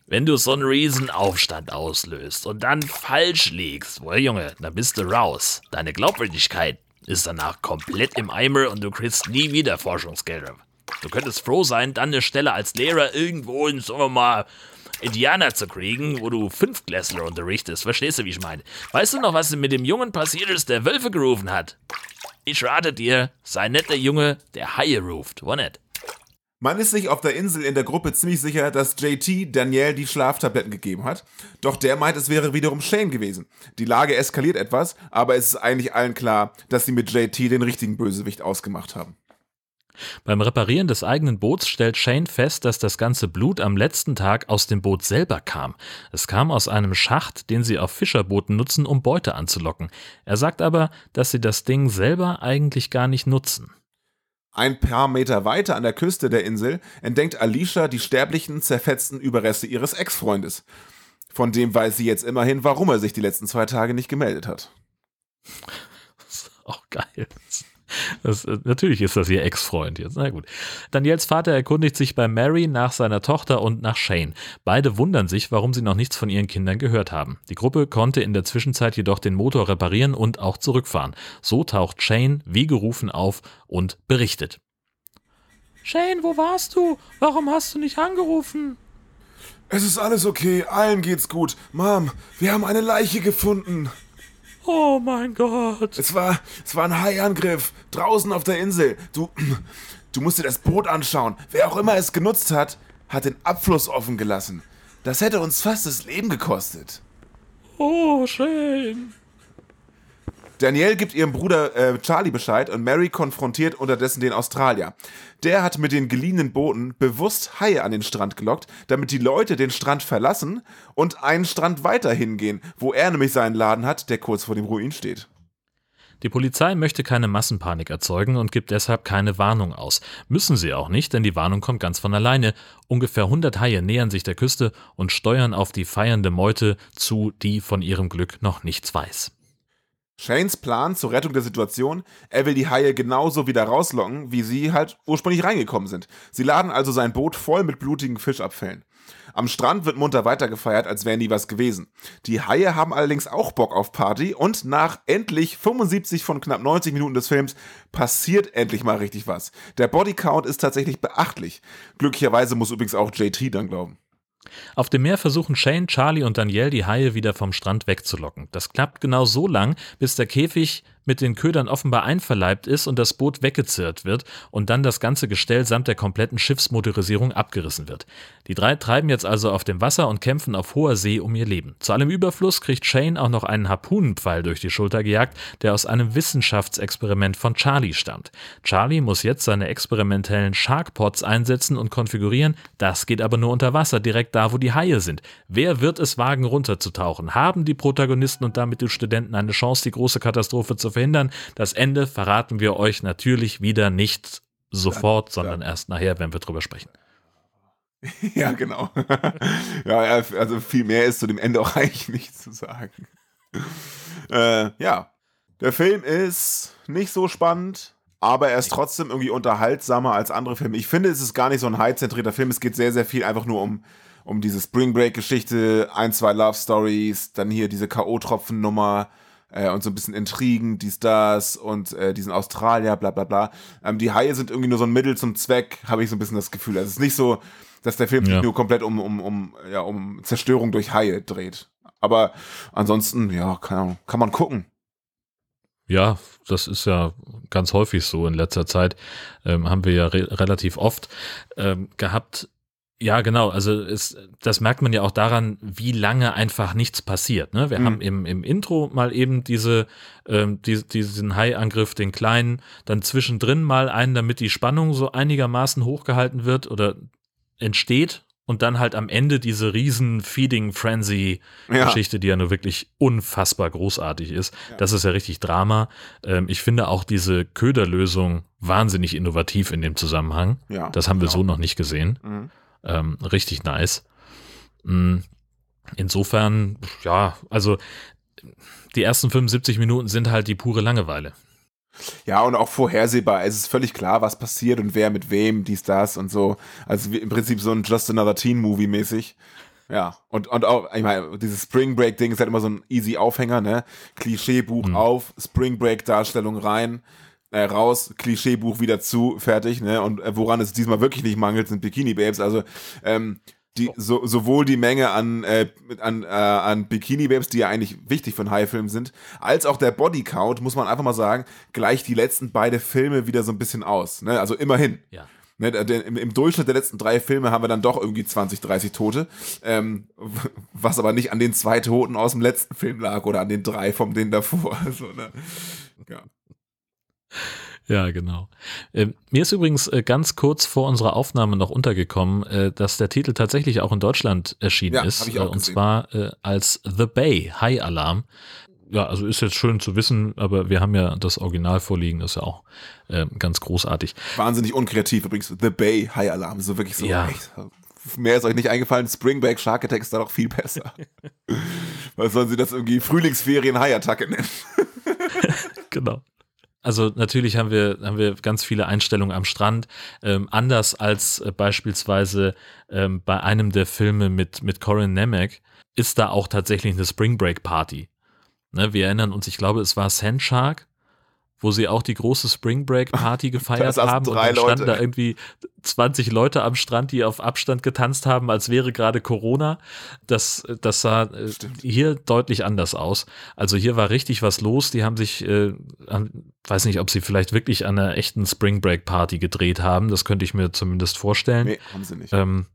[SPEAKER 3] Wenn du so einen Riesenaufstand auslöst und dann falsch liegst, wohl Junge, dann bist du raus. Deine Glaubwürdigkeit ist danach komplett im Eimer und du kriegst nie wieder Forschungsgelder. Du könntest froh sein, dann eine Stelle als Lehrer irgendwo in, sagen wir mal, Indianer zu kriegen, wo du Fünfklässler unterrichtest. Verstehst du, wie ich meine? Weißt du noch, was mit dem Jungen passiert ist, der Wölfe gerufen hat? Ich rate dir, sei nicht der Junge, der Haie ruft, wo nicht?
[SPEAKER 2] Man ist sich auf der Insel in der Gruppe ziemlich sicher, dass JT Danielle die Schlaftabletten gegeben hat. Doch der meint, es wäre wiederum Shane gewesen. Die Lage eskaliert etwas, aber es ist eigentlich allen klar, dass sie mit JT den richtigen Bösewicht ausgemacht haben.
[SPEAKER 1] Beim Reparieren des eigenen Boots stellt Shane fest, dass das ganze Blut am letzten Tag aus dem Boot selber kam. Es kam aus einem Schacht, den sie auf Fischerbooten nutzen, um Beute anzulocken. Er sagt aber, dass sie das Ding selber eigentlich gar nicht nutzen.
[SPEAKER 2] Ein paar Meter weiter an der Küste der Insel entdeckt Alicia die sterblichen, zerfetzten Überreste ihres Ex-Freundes. Von dem weiß sie jetzt immerhin, warum er sich die letzten zwei Tage nicht gemeldet hat.
[SPEAKER 1] Das ist auch geil. Das, äh, natürlich ist das ihr Ex-Freund jetzt. Na gut. Daniels Vater erkundigt sich bei Mary nach seiner Tochter und nach Shane. Beide wundern sich, warum sie noch nichts von ihren Kindern gehört haben. Die Gruppe konnte in der Zwischenzeit jedoch den Motor reparieren und auch zurückfahren. So taucht Shane wie gerufen auf und berichtet.
[SPEAKER 5] Shane, wo warst du? Warum hast du nicht angerufen?
[SPEAKER 4] Es ist alles okay, allen geht's gut. Mom, wir haben eine Leiche gefunden.
[SPEAKER 5] Oh mein Gott.
[SPEAKER 4] Es war, es war ein Haiangriff. Draußen auf der Insel. Du, du musst dir das Boot anschauen. Wer auch immer es genutzt hat, hat den Abfluss offen gelassen. Das hätte uns fast das Leben gekostet.
[SPEAKER 5] Oh, schön.
[SPEAKER 2] Danielle gibt ihrem Bruder äh, Charlie Bescheid und Mary konfrontiert unterdessen den Australier. Der hat mit den geliehenen Booten bewusst Haie an den Strand gelockt, damit die Leute den Strand verlassen und einen Strand weiter hingehen, wo er nämlich seinen Laden hat, der kurz vor dem Ruin steht.
[SPEAKER 1] Die Polizei möchte keine Massenpanik erzeugen und gibt deshalb keine Warnung aus. Müssen sie auch nicht, denn die Warnung kommt ganz von alleine. Ungefähr 100 Haie nähern sich der Küste und steuern auf die feiernde Meute zu, die von ihrem Glück noch nichts weiß.
[SPEAKER 2] Shanes Plan zur Rettung der Situation, er will die Haie genauso wieder rauslocken, wie sie halt ursprünglich reingekommen sind. Sie laden also sein Boot voll mit blutigen Fischabfällen. Am Strand wird munter weitergefeiert, als wäre nie was gewesen. Die Haie haben allerdings auch Bock auf Party und nach endlich 75 von knapp 90 Minuten des Films passiert endlich mal richtig was. Der Bodycount ist tatsächlich beachtlich. Glücklicherweise muss übrigens auch JT dann glauben.
[SPEAKER 1] Auf dem Meer versuchen Shane, Charlie und Danielle die Haie wieder vom Strand wegzulocken. Das klappt genau so lang, bis der Käfig mit den Ködern offenbar einverleibt ist und das Boot weggezerrt wird und dann das ganze Gestell samt der kompletten Schiffsmotorisierung abgerissen wird. Die drei treiben jetzt also auf dem Wasser und kämpfen auf hoher See um ihr Leben. Zu allem Überfluss kriegt Shane auch noch einen Harpunenpfeil durch die Schulter gejagt, der aus einem Wissenschaftsexperiment von Charlie stammt. Charlie muss jetzt seine experimentellen Sharkpods einsetzen und konfigurieren, das geht aber nur unter Wasser, direkt da, wo die Haie sind. Wer wird es wagen, runterzutauchen? Haben die Protagonisten und damit die Studenten eine Chance, die große Katastrophe zu verhindern? Das Ende verraten wir euch natürlich wieder nicht sofort, ja, sondern ja. erst nachher, wenn wir drüber sprechen.
[SPEAKER 2] Ja, genau. ja, also viel mehr ist zu dem Ende auch eigentlich nicht zu sagen. Äh, ja, der Film ist nicht so spannend, aber er ist trotzdem irgendwie unterhaltsamer als andere Filme. Ich finde, es ist gar nicht so ein high-zentrierter Film. Es geht sehr, sehr viel einfach nur um, um diese Spring Break-Geschichte, ein, zwei Love Stories, dann hier diese K.O.-Tropfen-Nummer äh, und so ein bisschen Intrigen, dies, das und äh, diesen Australier, bla bla bla. Ähm, die Haie sind irgendwie nur so ein Mittel zum Zweck, habe ich so ein bisschen das Gefühl. Also es ist nicht so, dass der Film sich nur komplett um, um, um, ja, um Zerstörung durch Haie dreht. Aber ansonsten, ja, kann, kann man gucken.
[SPEAKER 1] Ja, das ist ja ganz häufig so in letzter Zeit. Ähm, haben wir ja re relativ oft ähm, gehabt. Ja, genau. Also es, das merkt man ja auch daran, wie lange einfach nichts passiert. Ne? Wir mhm. haben im, im Intro mal eben diese, ähm, die, diesen Hai-Angriff, den kleinen, dann zwischendrin mal einen, damit die Spannung so einigermaßen hochgehalten wird oder entsteht und dann halt am Ende diese riesen Feeding Frenzy Geschichte, ja. die ja nur wirklich unfassbar großartig ist. Ja. Das ist ja richtig Drama. Ähm, ich finde auch diese Köderlösung wahnsinnig innovativ in dem Zusammenhang. Ja, das haben wir genau. so noch nicht gesehen. Mhm. Ähm, richtig nice. Mhm. Insofern, ja, also die ersten 75 Minuten sind halt die pure Langeweile.
[SPEAKER 2] Ja, und auch vorhersehbar. Es ist völlig klar, was passiert und wer mit wem, dies, das und so. Also im Prinzip so ein Just Another Teen Movie mäßig. Ja, und, und auch, ich meine, dieses Spring Break Ding ist halt immer so ein easy Aufhänger, ne? Klischeebuch mhm. auf, Spring Break Darstellung rein, äh, raus, Klischeebuch wieder zu, fertig, ne? Und äh, woran es diesmal wirklich nicht mangelt, sind Bikini Babes. Also, ähm, die, so, sowohl die Menge an, äh, an, äh, an Bikini-Babes, die ja eigentlich wichtig für einen High-Film sind, als auch der Body-Count, muss man einfach mal sagen, gleicht die letzten beide Filme wieder so ein bisschen aus. Ne? Also immerhin.
[SPEAKER 1] Ja.
[SPEAKER 2] Ne, im, Im Durchschnitt der letzten drei Filme haben wir dann doch irgendwie 20, 30 Tote, ähm, was aber nicht an den zwei Toten aus dem letzten Film lag oder an den drei vom den davor. Also, ne? ja.
[SPEAKER 1] Ja, genau. Äh, mir ist übrigens äh, ganz kurz vor unserer Aufnahme noch untergekommen, äh, dass der Titel tatsächlich auch in Deutschland erschienen ja, ist. Äh, und gesehen. zwar äh, als The Bay High Alarm. Ja, also ist jetzt schön zu wissen, aber wir haben ja das Original vorliegen, das ist ja auch äh, ganz großartig.
[SPEAKER 2] Wahnsinnig unkreativ übrigens. The Bay High Alarm, so wirklich so. Ja. Echt, mehr ist euch nicht eingefallen. Springback Shark Attack ist da doch viel besser. Was sollen sie das irgendwie Frühlingsferien High Attacke nennen?
[SPEAKER 1] genau. Also natürlich haben wir, haben wir ganz viele Einstellungen am Strand, ähm, anders als äh, beispielsweise ähm, bei einem der Filme mit, mit Corin Nemec ist da auch tatsächlich eine Spring Break Party. Ne, wir erinnern uns, ich glaube, es war Sandshark, wo sie auch die große Spring Break Party gefeiert haben und dann standen Leute. da irgendwie 20 Leute am Strand, die auf Abstand getanzt haben, als wäre gerade Corona. Das, das sah äh, hier deutlich anders aus. Also hier war richtig was los. Die haben sich, äh, an, weiß nicht, ob sie vielleicht wirklich an einer echten Spring Break Party gedreht haben. Das könnte ich mir zumindest vorstellen. Nee,
[SPEAKER 2] haben sie nicht.
[SPEAKER 1] Ähm,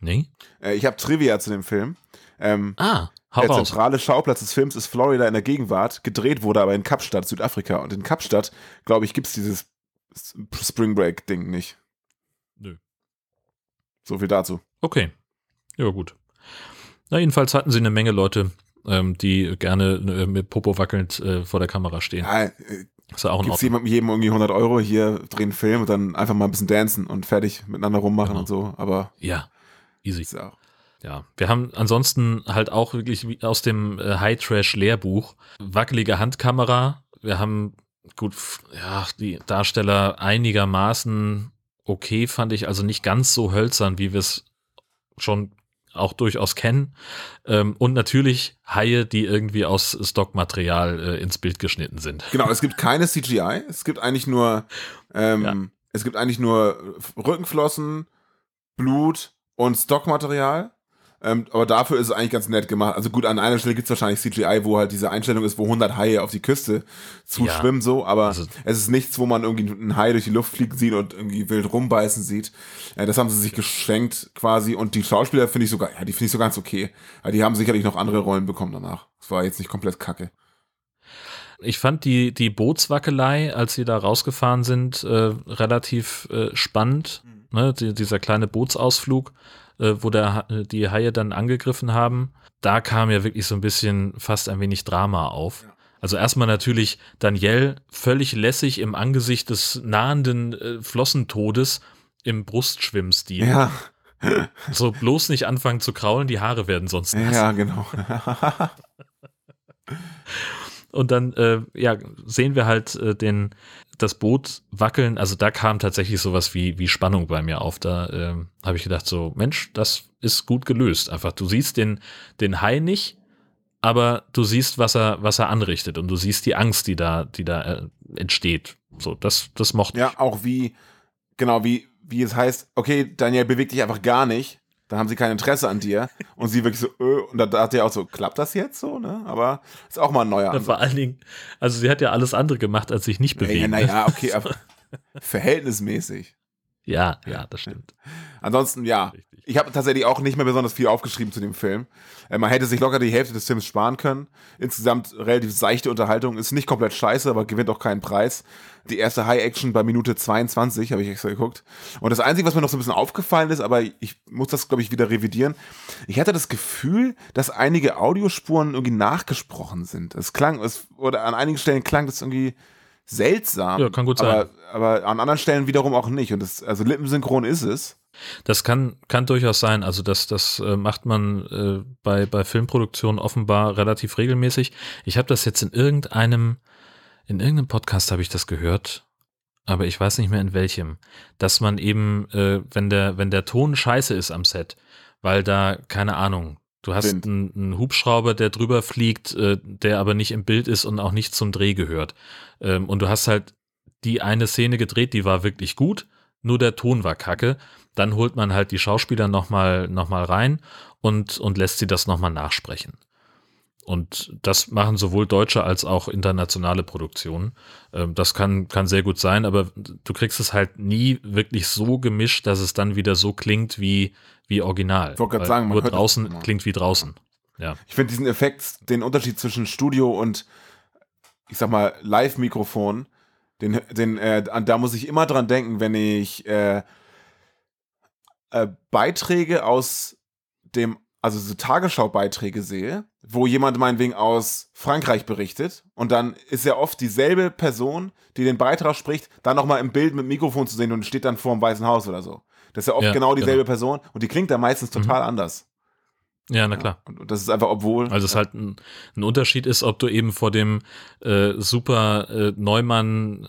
[SPEAKER 1] nee?
[SPEAKER 2] Äh, ich habe Trivia zu dem Film. Ähm,
[SPEAKER 1] ah.
[SPEAKER 2] Hau der zentrale Schauplatz des Films ist Florida in der Gegenwart. Gedreht wurde aber in Kapstadt, Südafrika. Und in Kapstadt, glaube ich, gibt es dieses Spring Break Ding nicht.
[SPEAKER 1] Nö.
[SPEAKER 2] So viel dazu.
[SPEAKER 1] Okay. Ja, gut. Na, jedenfalls hatten sie eine Menge Leute, ähm, die gerne äh, mit Popo wackelnd äh, vor der Kamera stehen.
[SPEAKER 2] Ja, äh, ist ja auch Gibt's jedem, jedem irgendwie 100 Euro hier, drehen einen Film und dann einfach mal ein bisschen dancen und fertig miteinander rummachen genau. und so. Aber.
[SPEAKER 1] Ja, easy. Ist auch ja, wir haben ansonsten halt auch wirklich aus dem äh, High Trash Lehrbuch wackelige Handkamera. Wir haben gut, ja, die Darsteller einigermaßen okay, fand ich, also nicht ganz so hölzern, wie wir es schon auch durchaus kennen. Ähm, und natürlich Haie, die irgendwie aus Stockmaterial äh, ins Bild geschnitten sind.
[SPEAKER 2] Genau, es gibt keine CGI, es gibt eigentlich nur, ähm, ja. es gibt eigentlich nur Rückenflossen, Blut und Stockmaterial. Ähm, aber dafür ist es eigentlich ganz nett gemacht. Also gut, an einer Stelle gibt es wahrscheinlich CGI, wo halt diese Einstellung ist, wo 100 Haie auf die Küste zuschwimmen, ja. so. Aber also, es ist nichts, wo man irgendwie einen Hai durch die Luft fliegen sieht und irgendwie wild rumbeißen sieht. Äh, das haben sie sich geschenkt quasi. Und die Schauspieler finde ich sogar, ja, die finde ich so ganz okay. Ja, die haben sicherlich noch andere Rollen bekommen danach. Es war jetzt nicht komplett kacke.
[SPEAKER 1] Ich fand die, die Bootswackelei, als sie da rausgefahren sind, äh, relativ äh, spannend. Mhm. Ne? Die, dieser kleine Bootsausflug, äh, wo der, die Haie dann angegriffen haben. Da kam ja wirklich so ein bisschen fast ein wenig Drama auf. Ja. Also erstmal natürlich Danielle völlig lässig im Angesicht des nahenden äh, Flossentodes im Brustschwimmstil.
[SPEAKER 2] Ja.
[SPEAKER 1] so bloß nicht anfangen zu kraulen, die Haare werden sonst
[SPEAKER 2] nass. Ja, genau.
[SPEAKER 1] Und dann äh, ja, sehen wir halt äh, den, das Boot wackeln. Also da kam tatsächlich sowas wie, wie Spannung bei mir auf. Da äh, habe ich gedacht, so, Mensch, das ist gut gelöst. Einfach, du siehst den, den Hai nicht, aber du siehst, was er, was er anrichtet und du siehst die Angst, die da, die da äh, entsteht. So, das, das mochte
[SPEAKER 2] ja, ich. Ja, auch wie, genau, wie, wie es heißt, okay, Daniel bewegt dich einfach gar nicht dann haben sie kein Interesse an dir. Und sie wirklich so, öh, und da dachte er auch so, klappt das jetzt so, ne? Aber ist auch mal ein neuer
[SPEAKER 1] ja, Vor allen Dingen, also sie hat ja alles andere gemacht, als sich nicht bewegen.
[SPEAKER 2] Naja, naja okay, aber verhältnismäßig.
[SPEAKER 1] Ja, ja, das stimmt.
[SPEAKER 2] Ansonsten, ja. Richtig. Ich habe tatsächlich auch nicht mehr besonders viel aufgeschrieben zu dem Film. Äh, man hätte sich locker die Hälfte des Films sparen können. Insgesamt relativ seichte Unterhaltung. Ist nicht komplett scheiße, aber gewinnt auch keinen Preis. Die erste High-Action bei Minute 22, habe ich extra geguckt. Und das Einzige, was mir noch so ein bisschen aufgefallen ist, aber ich muss das, glaube ich, wieder revidieren. Ich hatte das Gefühl, dass einige Audiospuren irgendwie nachgesprochen sind. Es klang, es, oder an einigen Stellen klang das irgendwie seltsam.
[SPEAKER 1] Ja, kann gut
[SPEAKER 2] sein. Aber, aber an anderen Stellen wiederum auch nicht. Und das, also lippensynchron ist es.
[SPEAKER 1] Das kann, kann durchaus sein. Also das, das äh, macht man äh, bei, bei Filmproduktionen offenbar relativ regelmäßig. Ich habe das jetzt in irgendeinem, in irgendeinem Podcast habe ich das gehört, aber ich weiß nicht mehr in welchem, dass man eben, äh, wenn der, wenn der Ton scheiße ist am Set, weil da, keine Ahnung, Du hast einen, einen, Hubschrauber, der drüber fliegt, äh, der aber nicht im Bild ist und auch nicht zum Dreh gehört. Ähm, und du hast halt die eine Szene gedreht, die war wirklich gut, nur der Ton war kacke. Dann holt man halt die Schauspieler nochmal noch mal rein und, und lässt sie das nochmal nachsprechen. Und das machen sowohl deutsche als auch internationale Produktionen. Ähm, das kann, kann sehr gut sein, aber du kriegst es halt nie wirklich so gemischt, dass es dann wieder so klingt wie, wie original.
[SPEAKER 2] Ich wollte gerade sagen,
[SPEAKER 1] man nur draußen klingt wie draußen. Ja.
[SPEAKER 2] Ich finde diesen Effekt, den Unterschied zwischen Studio und, ich sag mal, Live-Mikrofon, den, den, äh, da muss ich immer dran denken, wenn ich äh, äh, Beiträge aus dem also so Tagesschau-Beiträge sehe, wo jemand meinetwegen aus Frankreich berichtet und dann ist ja oft dieselbe Person, die den Beitrag spricht, dann nochmal im Bild mit Mikrofon zu sehen und steht dann vor dem Weißen Haus oder so. Das ist ja oft ja, genau dieselbe genau. Person und die klingt da meistens total mhm. anders.
[SPEAKER 1] Ja, na klar.
[SPEAKER 2] Ja, und das ist einfach, obwohl.
[SPEAKER 1] Also es halt ein, ein, Unterschied ist, ob du eben vor dem äh, super äh, Neumann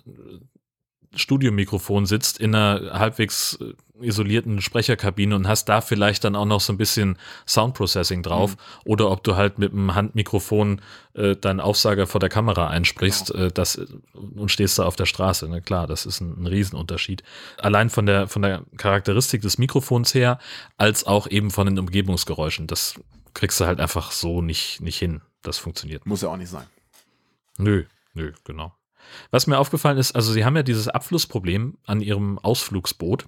[SPEAKER 1] Studiomikrofon sitzt in einer halbwegs äh, isolierten Sprecherkabine und hast da vielleicht dann auch noch so ein bisschen Soundprocessing drauf mhm. oder ob du halt mit dem Handmikrofon äh, deinen Aufsager vor der Kamera einsprichst genau. äh, das, und stehst da auf der Straße. Na klar, das ist ein, ein Riesenunterschied. Allein von der, von der Charakteristik des Mikrofons her, als auch eben von den Umgebungsgeräuschen. Das kriegst du halt einfach so nicht, nicht hin. Das funktioniert.
[SPEAKER 2] Muss ja auch nicht sein.
[SPEAKER 1] Nö, nö, genau. Was mir aufgefallen ist, also sie haben ja dieses Abflussproblem an ihrem Ausflugsboot.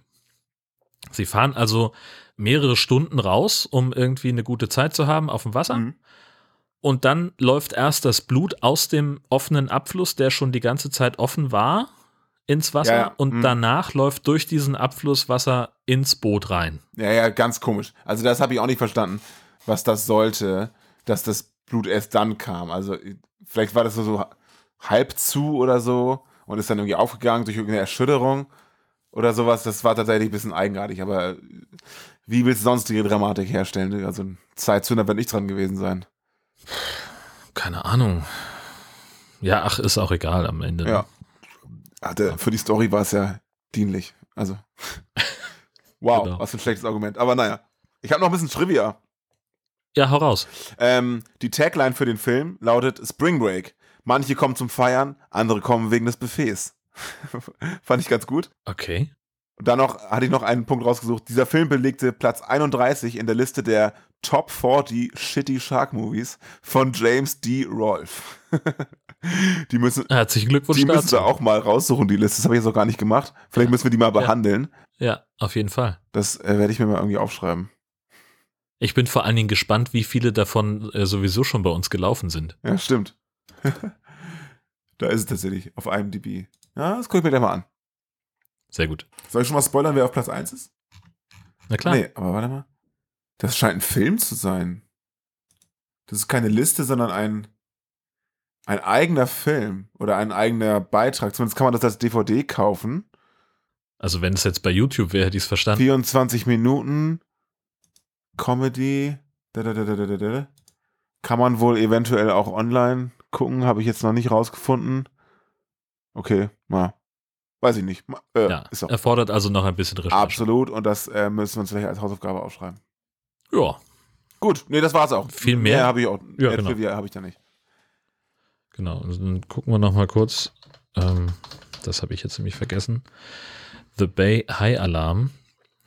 [SPEAKER 1] Sie fahren also mehrere Stunden raus, um irgendwie eine gute Zeit zu haben auf dem Wasser. Mhm. Und dann läuft erst das Blut aus dem offenen Abfluss, der schon die ganze Zeit offen war, ins Wasser. Ja, und mhm. danach läuft durch diesen Abfluss Wasser ins Boot rein.
[SPEAKER 2] Ja, ja, ganz komisch. Also das habe ich auch nicht verstanden, was das sollte, dass das Blut erst dann kam. Also vielleicht war das so halb zu oder so und ist dann irgendwie aufgegangen durch irgendeine Erschütterung oder sowas. Das war tatsächlich ein bisschen eigenartig, aber wie willst du sonstige Dramatik herstellen? Also ein Zeitzünder wird nicht dran gewesen sein.
[SPEAKER 1] Keine Ahnung. Ja, ach, ist auch egal am Ende.
[SPEAKER 2] Ne? Ja. Hatte, für die Story war es ja dienlich. Also. wow, genau. was für ein schlechtes Argument. Aber naja. Ich habe noch ein bisschen Trivia.
[SPEAKER 1] Ja, hau raus.
[SPEAKER 2] Ähm, die Tagline für den Film lautet Spring Break. Manche kommen zum Feiern, andere kommen wegen des Buffets. Fand ich ganz gut.
[SPEAKER 1] Okay.
[SPEAKER 2] Und dann noch hatte ich noch einen Punkt rausgesucht. Dieser Film belegte Platz 31 in der Liste der Top 40 Shitty Shark Movies von James D. Rolfe. die müssen,
[SPEAKER 1] Herzlichen Glückwunsch
[SPEAKER 2] die müssen wir auch mal raussuchen, die Liste. Das habe ich jetzt noch gar nicht gemacht. Vielleicht müssen wir die mal behandeln.
[SPEAKER 1] Ja, auf jeden Fall.
[SPEAKER 2] Das äh, werde ich mir mal irgendwie aufschreiben.
[SPEAKER 1] Ich bin vor allen Dingen gespannt, wie viele davon äh, sowieso schon bei uns gelaufen sind.
[SPEAKER 2] Ja, stimmt. da ist es tatsächlich auf IMDb. Ja, das gucke ich mir gleich mal an.
[SPEAKER 1] Sehr gut.
[SPEAKER 2] Soll ich schon mal spoilern, wer auf Platz 1 ist?
[SPEAKER 1] Na klar.
[SPEAKER 2] Nee, aber warte mal. Das scheint ein Film zu sein. Das ist keine Liste, sondern ein, ein eigener Film oder ein eigener Beitrag. Zumindest kann man das als DVD kaufen.
[SPEAKER 1] Also wenn es jetzt bei YouTube wäre, hätte ich es verstanden.
[SPEAKER 2] 24 Minuten Comedy. Da, da, da, da, da, da. Kann man wohl eventuell auch online gucken, habe ich jetzt noch nicht rausgefunden. Okay, mal. Weiß ich nicht.
[SPEAKER 1] Äh, ja, erfordert also noch ein bisschen Recherche.
[SPEAKER 2] Absolut, und das äh, müssen wir uns vielleicht als Hausaufgabe aufschreiben.
[SPEAKER 1] Ja.
[SPEAKER 2] Gut, nee, das war's auch.
[SPEAKER 1] Viel mehr, mehr
[SPEAKER 2] habe ich auch.
[SPEAKER 1] Ja, genau.
[SPEAKER 2] habe ich da nicht.
[SPEAKER 1] Genau, dann gucken wir noch mal kurz. Ähm, das habe ich jetzt nämlich vergessen. The Bay High Alarm.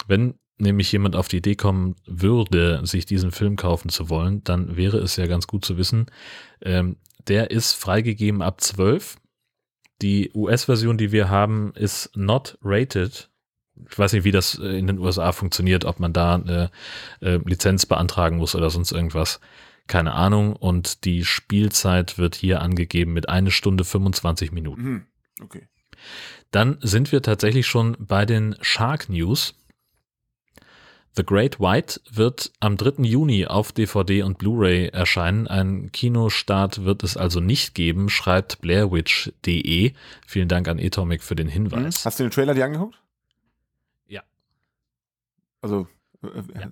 [SPEAKER 1] Wenn nämlich jemand auf die Idee kommen würde, sich diesen Film kaufen zu wollen, dann wäre es ja ganz gut zu wissen, ähm, der ist freigegeben ab 12. Die US-Version, die wir haben, ist not rated. Ich weiß nicht, wie das äh, in den USA funktioniert, ob man da eine äh, Lizenz beantragen muss oder sonst irgendwas. Keine Ahnung. Und die Spielzeit wird hier angegeben mit eine Stunde 25 Minuten.
[SPEAKER 2] Mhm. Okay.
[SPEAKER 1] Dann sind wir tatsächlich schon bei den Shark News. The Great White wird am 3. Juni auf DVD und Blu-ray erscheinen. Ein Kinostart wird es also nicht geben, schreibt blairwitch.de. Vielen Dank an Atomic für den Hinweis.
[SPEAKER 2] Hast du den Trailer dir angeguckt?
[SPEAKER 1] Ja.
[SPEAKER 2] Also, äh, ja.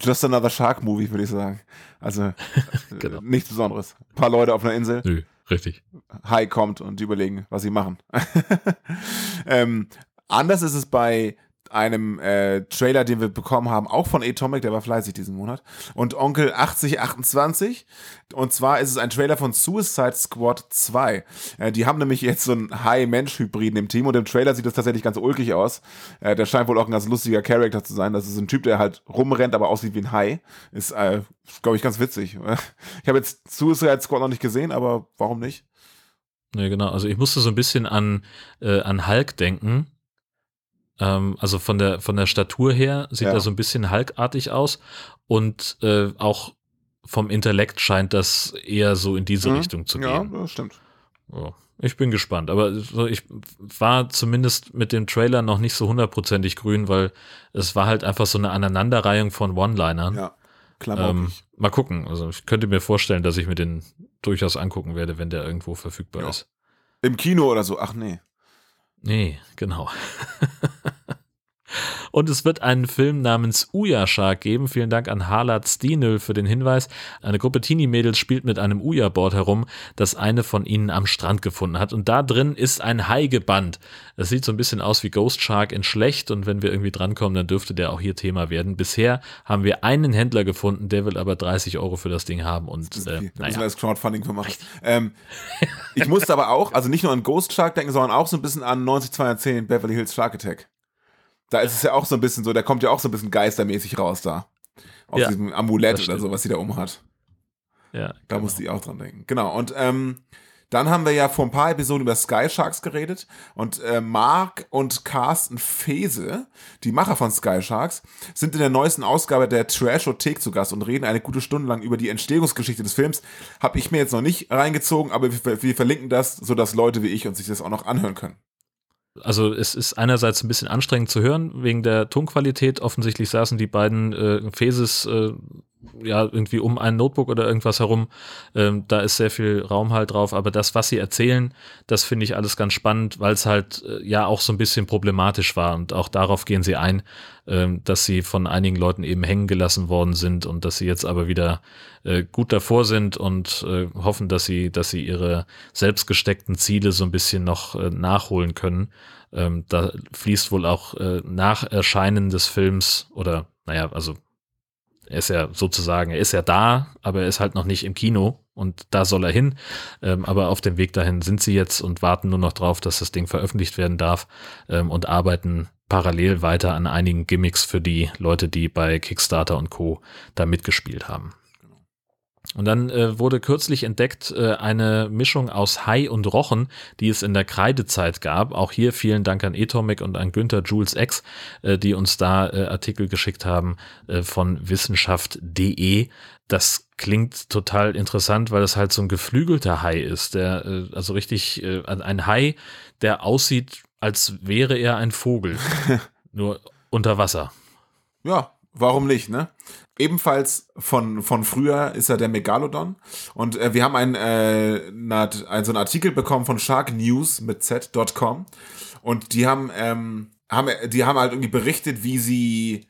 [SPEAKER 2] just another Shark Movie, würde ich sagen. Also, äh, genau. nichts Besonderes. Ein paar Leute auf einer Insel.
[SPEAKER 1] Nö, richtig.
[SPEAKER 2] Hai kommt und überlegen, was sie machen. ähm, anders ist es bei einem äh, Trailer, den wir bekommen haben, auch von Atomic, der war fleißig diesen Monat. Und Onkel 8028. Und zwar ist es ein Trailer von Suicide Squad 2. Äh, die haben nämlich jetzt so einen High-Mensch-Hybriden im Team und im Trailer sieht das tatsächlich ganz ulkig aus. Äh, der scheint wohl auch ein ganz lustiger Charakter zu sein. Das ist ein Typ, der halt rumrennt, aber aussieht wie ein Hai. Ist, äh, glaube ich, ganz witzig. Ich habe jetzt Suicide Squad noch nicht gesehen, aber warum nicht?
[SPEAKER 1] Ja, genau. Also ich musste so ein bisschen an, äh, an Hulk denken ähm, also von der, von der Statur her sieht ja. er so ein bisschen halkartig aus und äh, auch vom Intellekt scheint das eher so in diese mhm. Richtung zu gehen.
[SPEAKER 2] Ja, das stimmt.
[SPEAKER 1] Oh, ich bin gespannt, aber ich war zumindest mit dem Trailer noch nicht so hundertprozentig grün, weil es war halt einfach so eine Aneinanderreihung von One-Linern.
[SPEAKER 2] Ja,
[SPEAKER 1] ähm, mal gucken. Also ich könnte mir vorstellen, dass ich mir den durchaus angucken werde, wenn der irgendwo verfügbar ja. ist.
[SPEAKER 2] Im Kino oder so? Ach nee.
[SPEAKER 1] Nee, genau. Und es wird einen Film namens Uya Shark geben. Vielen Dank an Harlat Stienel für den Hinweis. Eine Gruppe Teenie-Mädels spielt mit einem Uya-Board herum, das eine von ihnen am Strand gefunden hat. Und da drin ist ein Hai gebannt. Es sieht so ein bisschen aus wie Ghost Shark in schlecht. Und wenn wir irgendwie drankommen, dann dürfte der auch hier Thema werden. Bisher haben wir einen Händler gefunden, der will aber 30 Euro für das Ding haben. Und
[SPEAKER 2] das äh, naja. wir das Crowdfunding für machen. Ähm, ich musste aber auch, also nicht nur an Ghost Shark denken, sondern auch so ein bisschen an 90210 Beverly Hills Shark Attack. Da ist es ja auch so ein bisschen so, der kommt ja auch so ein bisschen geistermäßig raus da. Aus ja, diesem Amulett oder so, was sie da um hat.
[SPEAKER 1] Ja.
[SPEAKER 2] Da genau. musste ich auch dran denken. Genau. Und ähm, dann haben wir ja vor ein paar Episoden über Sky Sharks geredet und äh, Mark und Carsten Fese, die Macher von Sky Sharks, sind in der neuesten Ausgabe der Trashothek zu Gast und reden eine gute Stunde lang über die Entstehungsgeschichte des Films. Habe ich mir jetzt noch nicht reingezogen, aber wir, wir verlinken das, sodass Leute wie ich uns sich das auch noch anhören können
[SPEAKER 1] also es ist einerseits ein bisschen anstrengend zu hören wegen der Tonqualität. Offensichtlich saßen die beiden äh, Phases äh, ja irgendwie um ein Notebook oder irgendwas herum. Ähm, da ist sehr viel Raum halt drauf. Aber das, was sie erzählen, das finde ich alles ganz spannend, weil es halt äh, ja auch so ein bisschen problematisch war. Und auch darauf gehen sie ein, ähm, dass sie von einigen Leuten eben hängen gelassen worden sind und dass sie jetzt aber wieder äh, gut davor sind und äh, hoffen, dass sie, dass sie ihre selbst gesteckten Ziele so ein bisschen noch äh, nachholen können. Ähm, da fließt wohl auch äh, nach Erscheinen des Films oder naja, also er ist ja sozusagen, er ist ja da, aber er ist halt noch nicht im Kino und da soll er hin. Ähm, aber auf dem Weg dahin sind sie jetzt und warten nur noch drauf, dass das Ding veröffentlicht werden darf ähm, und arbeiten parallel weiter an einigen Gimmicks für die Leute, die bei Kickstarter und Co. da mitgespielt haben. Und dann äh, wurde kürzlich entdeckt äh, eine Mischung aus Hai und Rochen, die es in der Kreidezeit gab. Auch hier vielen Dank an Atomic und an Günther Jules X, äh, die uns da äh, Artikel geschickt haben äh, von wissenschaft.de. Das klingt total interessant, weil es halt so ein geflügelter Hai ist, der äh, also richtig ein Hai, der aussieht, als wäre er ein Vogel, nur unter Wasser.
[SPEAKER 2] Ja, warum nicht, ne? Ebenfalls von, von früher ist er der Megalodon. Und äh, wir haben einen, äh, einen, so einen Artikel bekommen von Shark News mit Z.com. Und die haben, ähm, haben, die haben halt irgendwie berichtet, wie sie,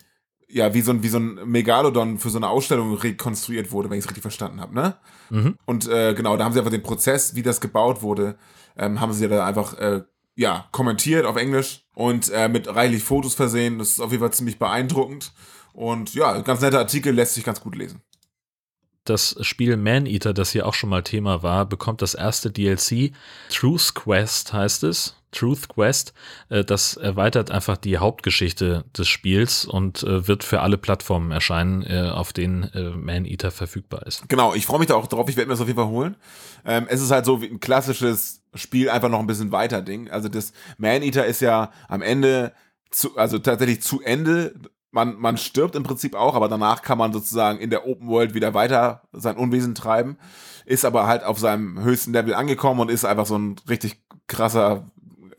[SPEAKER 2] ja, wie so ein, wie so ein Megalodon für so eine Ausstellung rekonstruiert wurde, wenn ich es richtig verstanden habe, ne? Mhm. Und äh, genau, da haben sie einfach den Prozess, wie das gebaut wurde, ähm, haben sie da einfach, äh, ja, kommentiert auf Englisch und äh, mit reichlich Fotos versehen. Das ist auf jeden Fall ziemlich beeindruckend. Und ja, ganz netter Artikel, lässt sich ganz gut lesen.
[SPEAKER 1] Das Spiel Man-Eater, das hier auch schon mal Thema war, bekommt das erste DLC. Truth Quest heißt es. Truth Quest. Äh, das erweitert einfach die Hauptgeschichte des Spiels und äh, wird für alle Plattformen erscheinen, äh, auf denen Man-Eater verfügbar ist.
[SPEAKER 2] Genau, ich freue mich da auch drauf. Ich werde mir das auf jeden Fall holen. Ähm, es ist halt so wie ein klassisches Spiel, einfach noch ein bisschen weiter Ding. Also das Man-Eater ist ja am Ende zu, also tatsächlich zu Ende man, man stirbt im Prinzip auch, aber danach kann man sozusagen in der Open World wieder weiter sein Unwesen treiben, ist aber halt auf seinem höchsten Level angekommen und ist einfach so ein richtig krasser,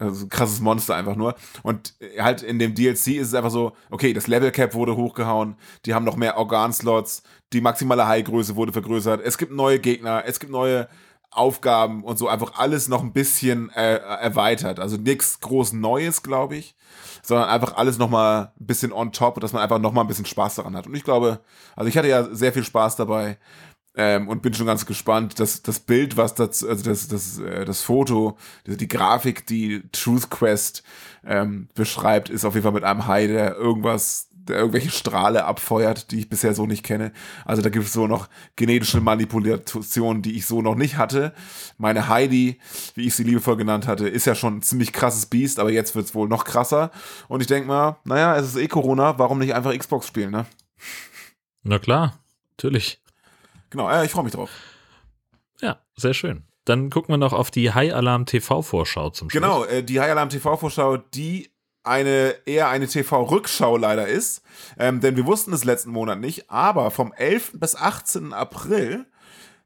[SPEAKER 2] also krasses Monster einfach nur. Und halt in dem DLC ist es einfach so, okay, das Level Cap wurde hochgehauen, die haben noch mehr Organslots, die maximale High-Größe wurde vergrößert, es gibt neue Gegner, es gibt neue Aufgaben und so einfach alles noch ein bisschen äh, erweitert. Also nichts groß Neues, glaube ich sondern einfach alles nochmal ein bisschen on top, dass man einfach nochmal ein bisschen Spaß daran hat. Und ich glaube, also ich hatte ja sehr viel Spaß dabei ähm, und bin schon ganz gespannt, dass das Bild, was das, also das, das, äh, das Foto, die, die Grafik, die Truth Quest ähm, beschreibt, ist auf jeden Fall mit einem Hai, der irgendwas der irgendwelche Strahle abfeuert, die ich bisher so nicht kenne. Also da gibt es so noch genetische Manipulationen, die ich so noch nicht hatte. Meine Heidi, wie ich sie liebevoll genannt hatte, ist ja schon ein ziemlich krasses Biest, aber jetzt wird es wohl noch krasser. Und ich denke mal, naja, es ist eh Corona, warum nicht einfach Xbox spielen, ne?
[SPEAKER 1] Na klar, natürlich.
[SPEAKER 2] Genau, ja, ich freue mich drauf.
[SPEAKER 1] Ja, sehr schön. Dann gucken wir noch auf die High Alarm TV Vorschau zum
[SPEAKER 2] Schluss. Genau, äh, die High Alarm TV Vorschau, die eine eher eine TV-Rückschau leider ist, ähm, denn wir wussten es letzten Monat nicht, aber vom 11. bis 18. April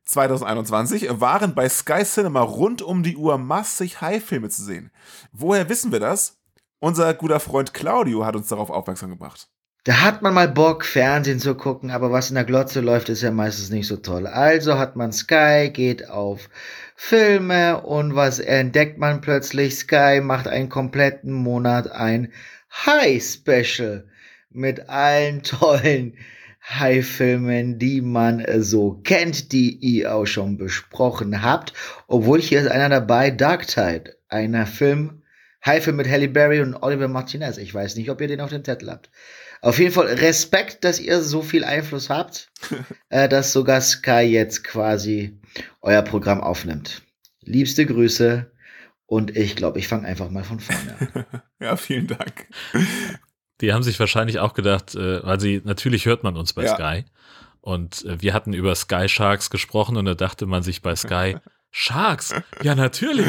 [SPEAKER 2] 2021 waren bei Sky Cinema rund um die Uhr massig High-Filme zu sehen. Woher wissen wir das? Unser guter Freund Claudio hat uns darauf aufmerksam gemacht.
[SPEAKER 6] Da hat man mal Bock, Fernsehen zu gucken, aber was in der Glotze läuft, ist ja meistens nicht so toll. Also hat man Sky, geht auf Filme und was entdeckt man plötzlich? Sky macht einen kompletten Monat ein High Special mit allen tollen High-Filmen, die man so kennt, die ihr auch schon besprochen habt. Obwohl hier ist einer dabei, Dark Tide, einer Film, High-Film mit Halle Berry und Oliver Martinez. Ich weiß nicht, ob ihr den auf dem Zettel habt. Auf jeden Fall Respekt, dass ihr so viel Einfluss habt, äh, dass sogar Sky jetzt quasi euer Programm aufnimmt. Liebste Grüße und ich glaube, ich fange einfach mal von vorne
[SPEAKER 2] an. ja, vielen Dank.
[SPEAKER 1] Die haben sich wahrscheinlich auch gedacht, äh, weil sie natürlich hört man uns bei ja. Sky und äh, wir hatten über Sky Sharks gesprochen und da dachte man sich bei Sky Sharks, ja natürlich,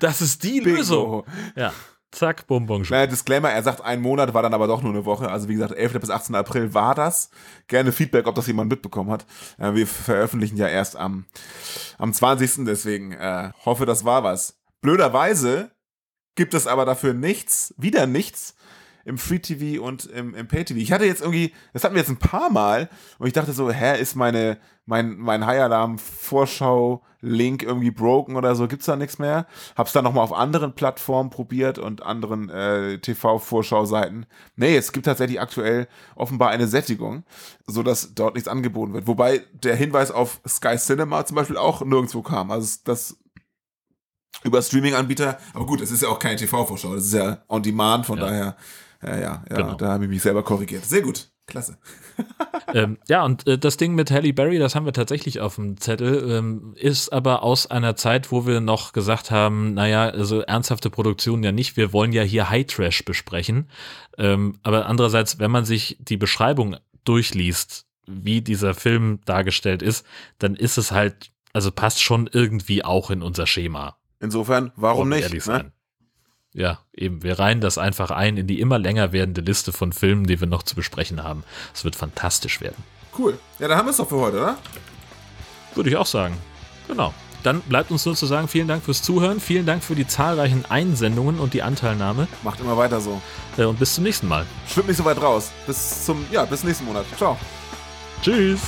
[SPEAKER 1] das ist die Bingo. Lösung. Ja. Zack, Bonbon.
[SPEAKER 2] Naja, Disclaimer, er sagt, ein Monat war dann aber doch nur eine Woche. Also wie gesagt, 11. bis 18. April war das. Gerne Feedback, ob das jemand mitbekommen hat. Äh, wir veröffentlichen ja erst am, am 20. Deswegen äh, hoffe, das war was. Blöderweise gibt es aber dafür nichts, wieder nichts im Free TV und im, im Pay TV. Ich hatte jetzt irgendwie, das hatten wir jetzt ein paar Mal und ich dachte so, hä, ist meine, mein, mein High Alarm Vorschau Link irgendwie broken oder so, gibt's da nichts mehr. Hab's dann nochmal auf anderen Plattformen probiert und anderen äh, TV-Vorschau-Seiten. Nee, es gibt tatsächlich aktuell offenbar eine Sättigung, so dass dort nichts angeboten wird. Wobei der Hinweis auf Sky Cinema zum Beispiel auch nirgendwo kam. Also das über Streaming-Anbieter, aber gut, es ist ja auch keine TV-Vorschau, das ist ja on demand, von ja. daher ja, ja, ja, genau. da habe ich mich selber korrigiert. Sehr gut. Klasse.
[SPEAKER 1] ähm, ja, und äh, das Ding mit Halle Berry, das haben wir tatsächlich auf dem Zettel, ähm, ist aber aus einer Zeit, wo wir noch gesagt haben, naja, also ernsthafte Produktion ja nicht, wir wollen ja hier High Trash besprechen. Ähm, aber andererseits, wenn man sich die Beschreibung durchliest, wie dieser Film dargestellt ist, dann ist es halt, also passt schon irgendwie auch in unser Schema.
[SPEAKER 2] Insofern, warum nicht? Ne?
[SPEAKER 1] Ja, eben. Wir reihen das einfach ein in die immer länger werdende Liste von Filmen, die wir noch zu besprechen haben. Es wird fantastisch werden.
[SPEAKER 2] Cool. Ja, dann haben wir es doch für heute, oder?
[SPEAKER 1] Würde ich auch sagen. Genau. Dann bleibt uns nur zu sagen, vielen Dank fürs Zuhören, vielen Dank für die zahlreichen Einsendungen und die Anteilnahme.
[SPEAKER 2] Macht immer weiter so.
[SPEAKER 1] Äh, und bis zum nächsten Mal.
[SPEAKER 2] Schwimmt nicht so weit raus. Bis zum, ja, bis nächsten Monat. Ciao.
[SPEAKER 1] Tschüss.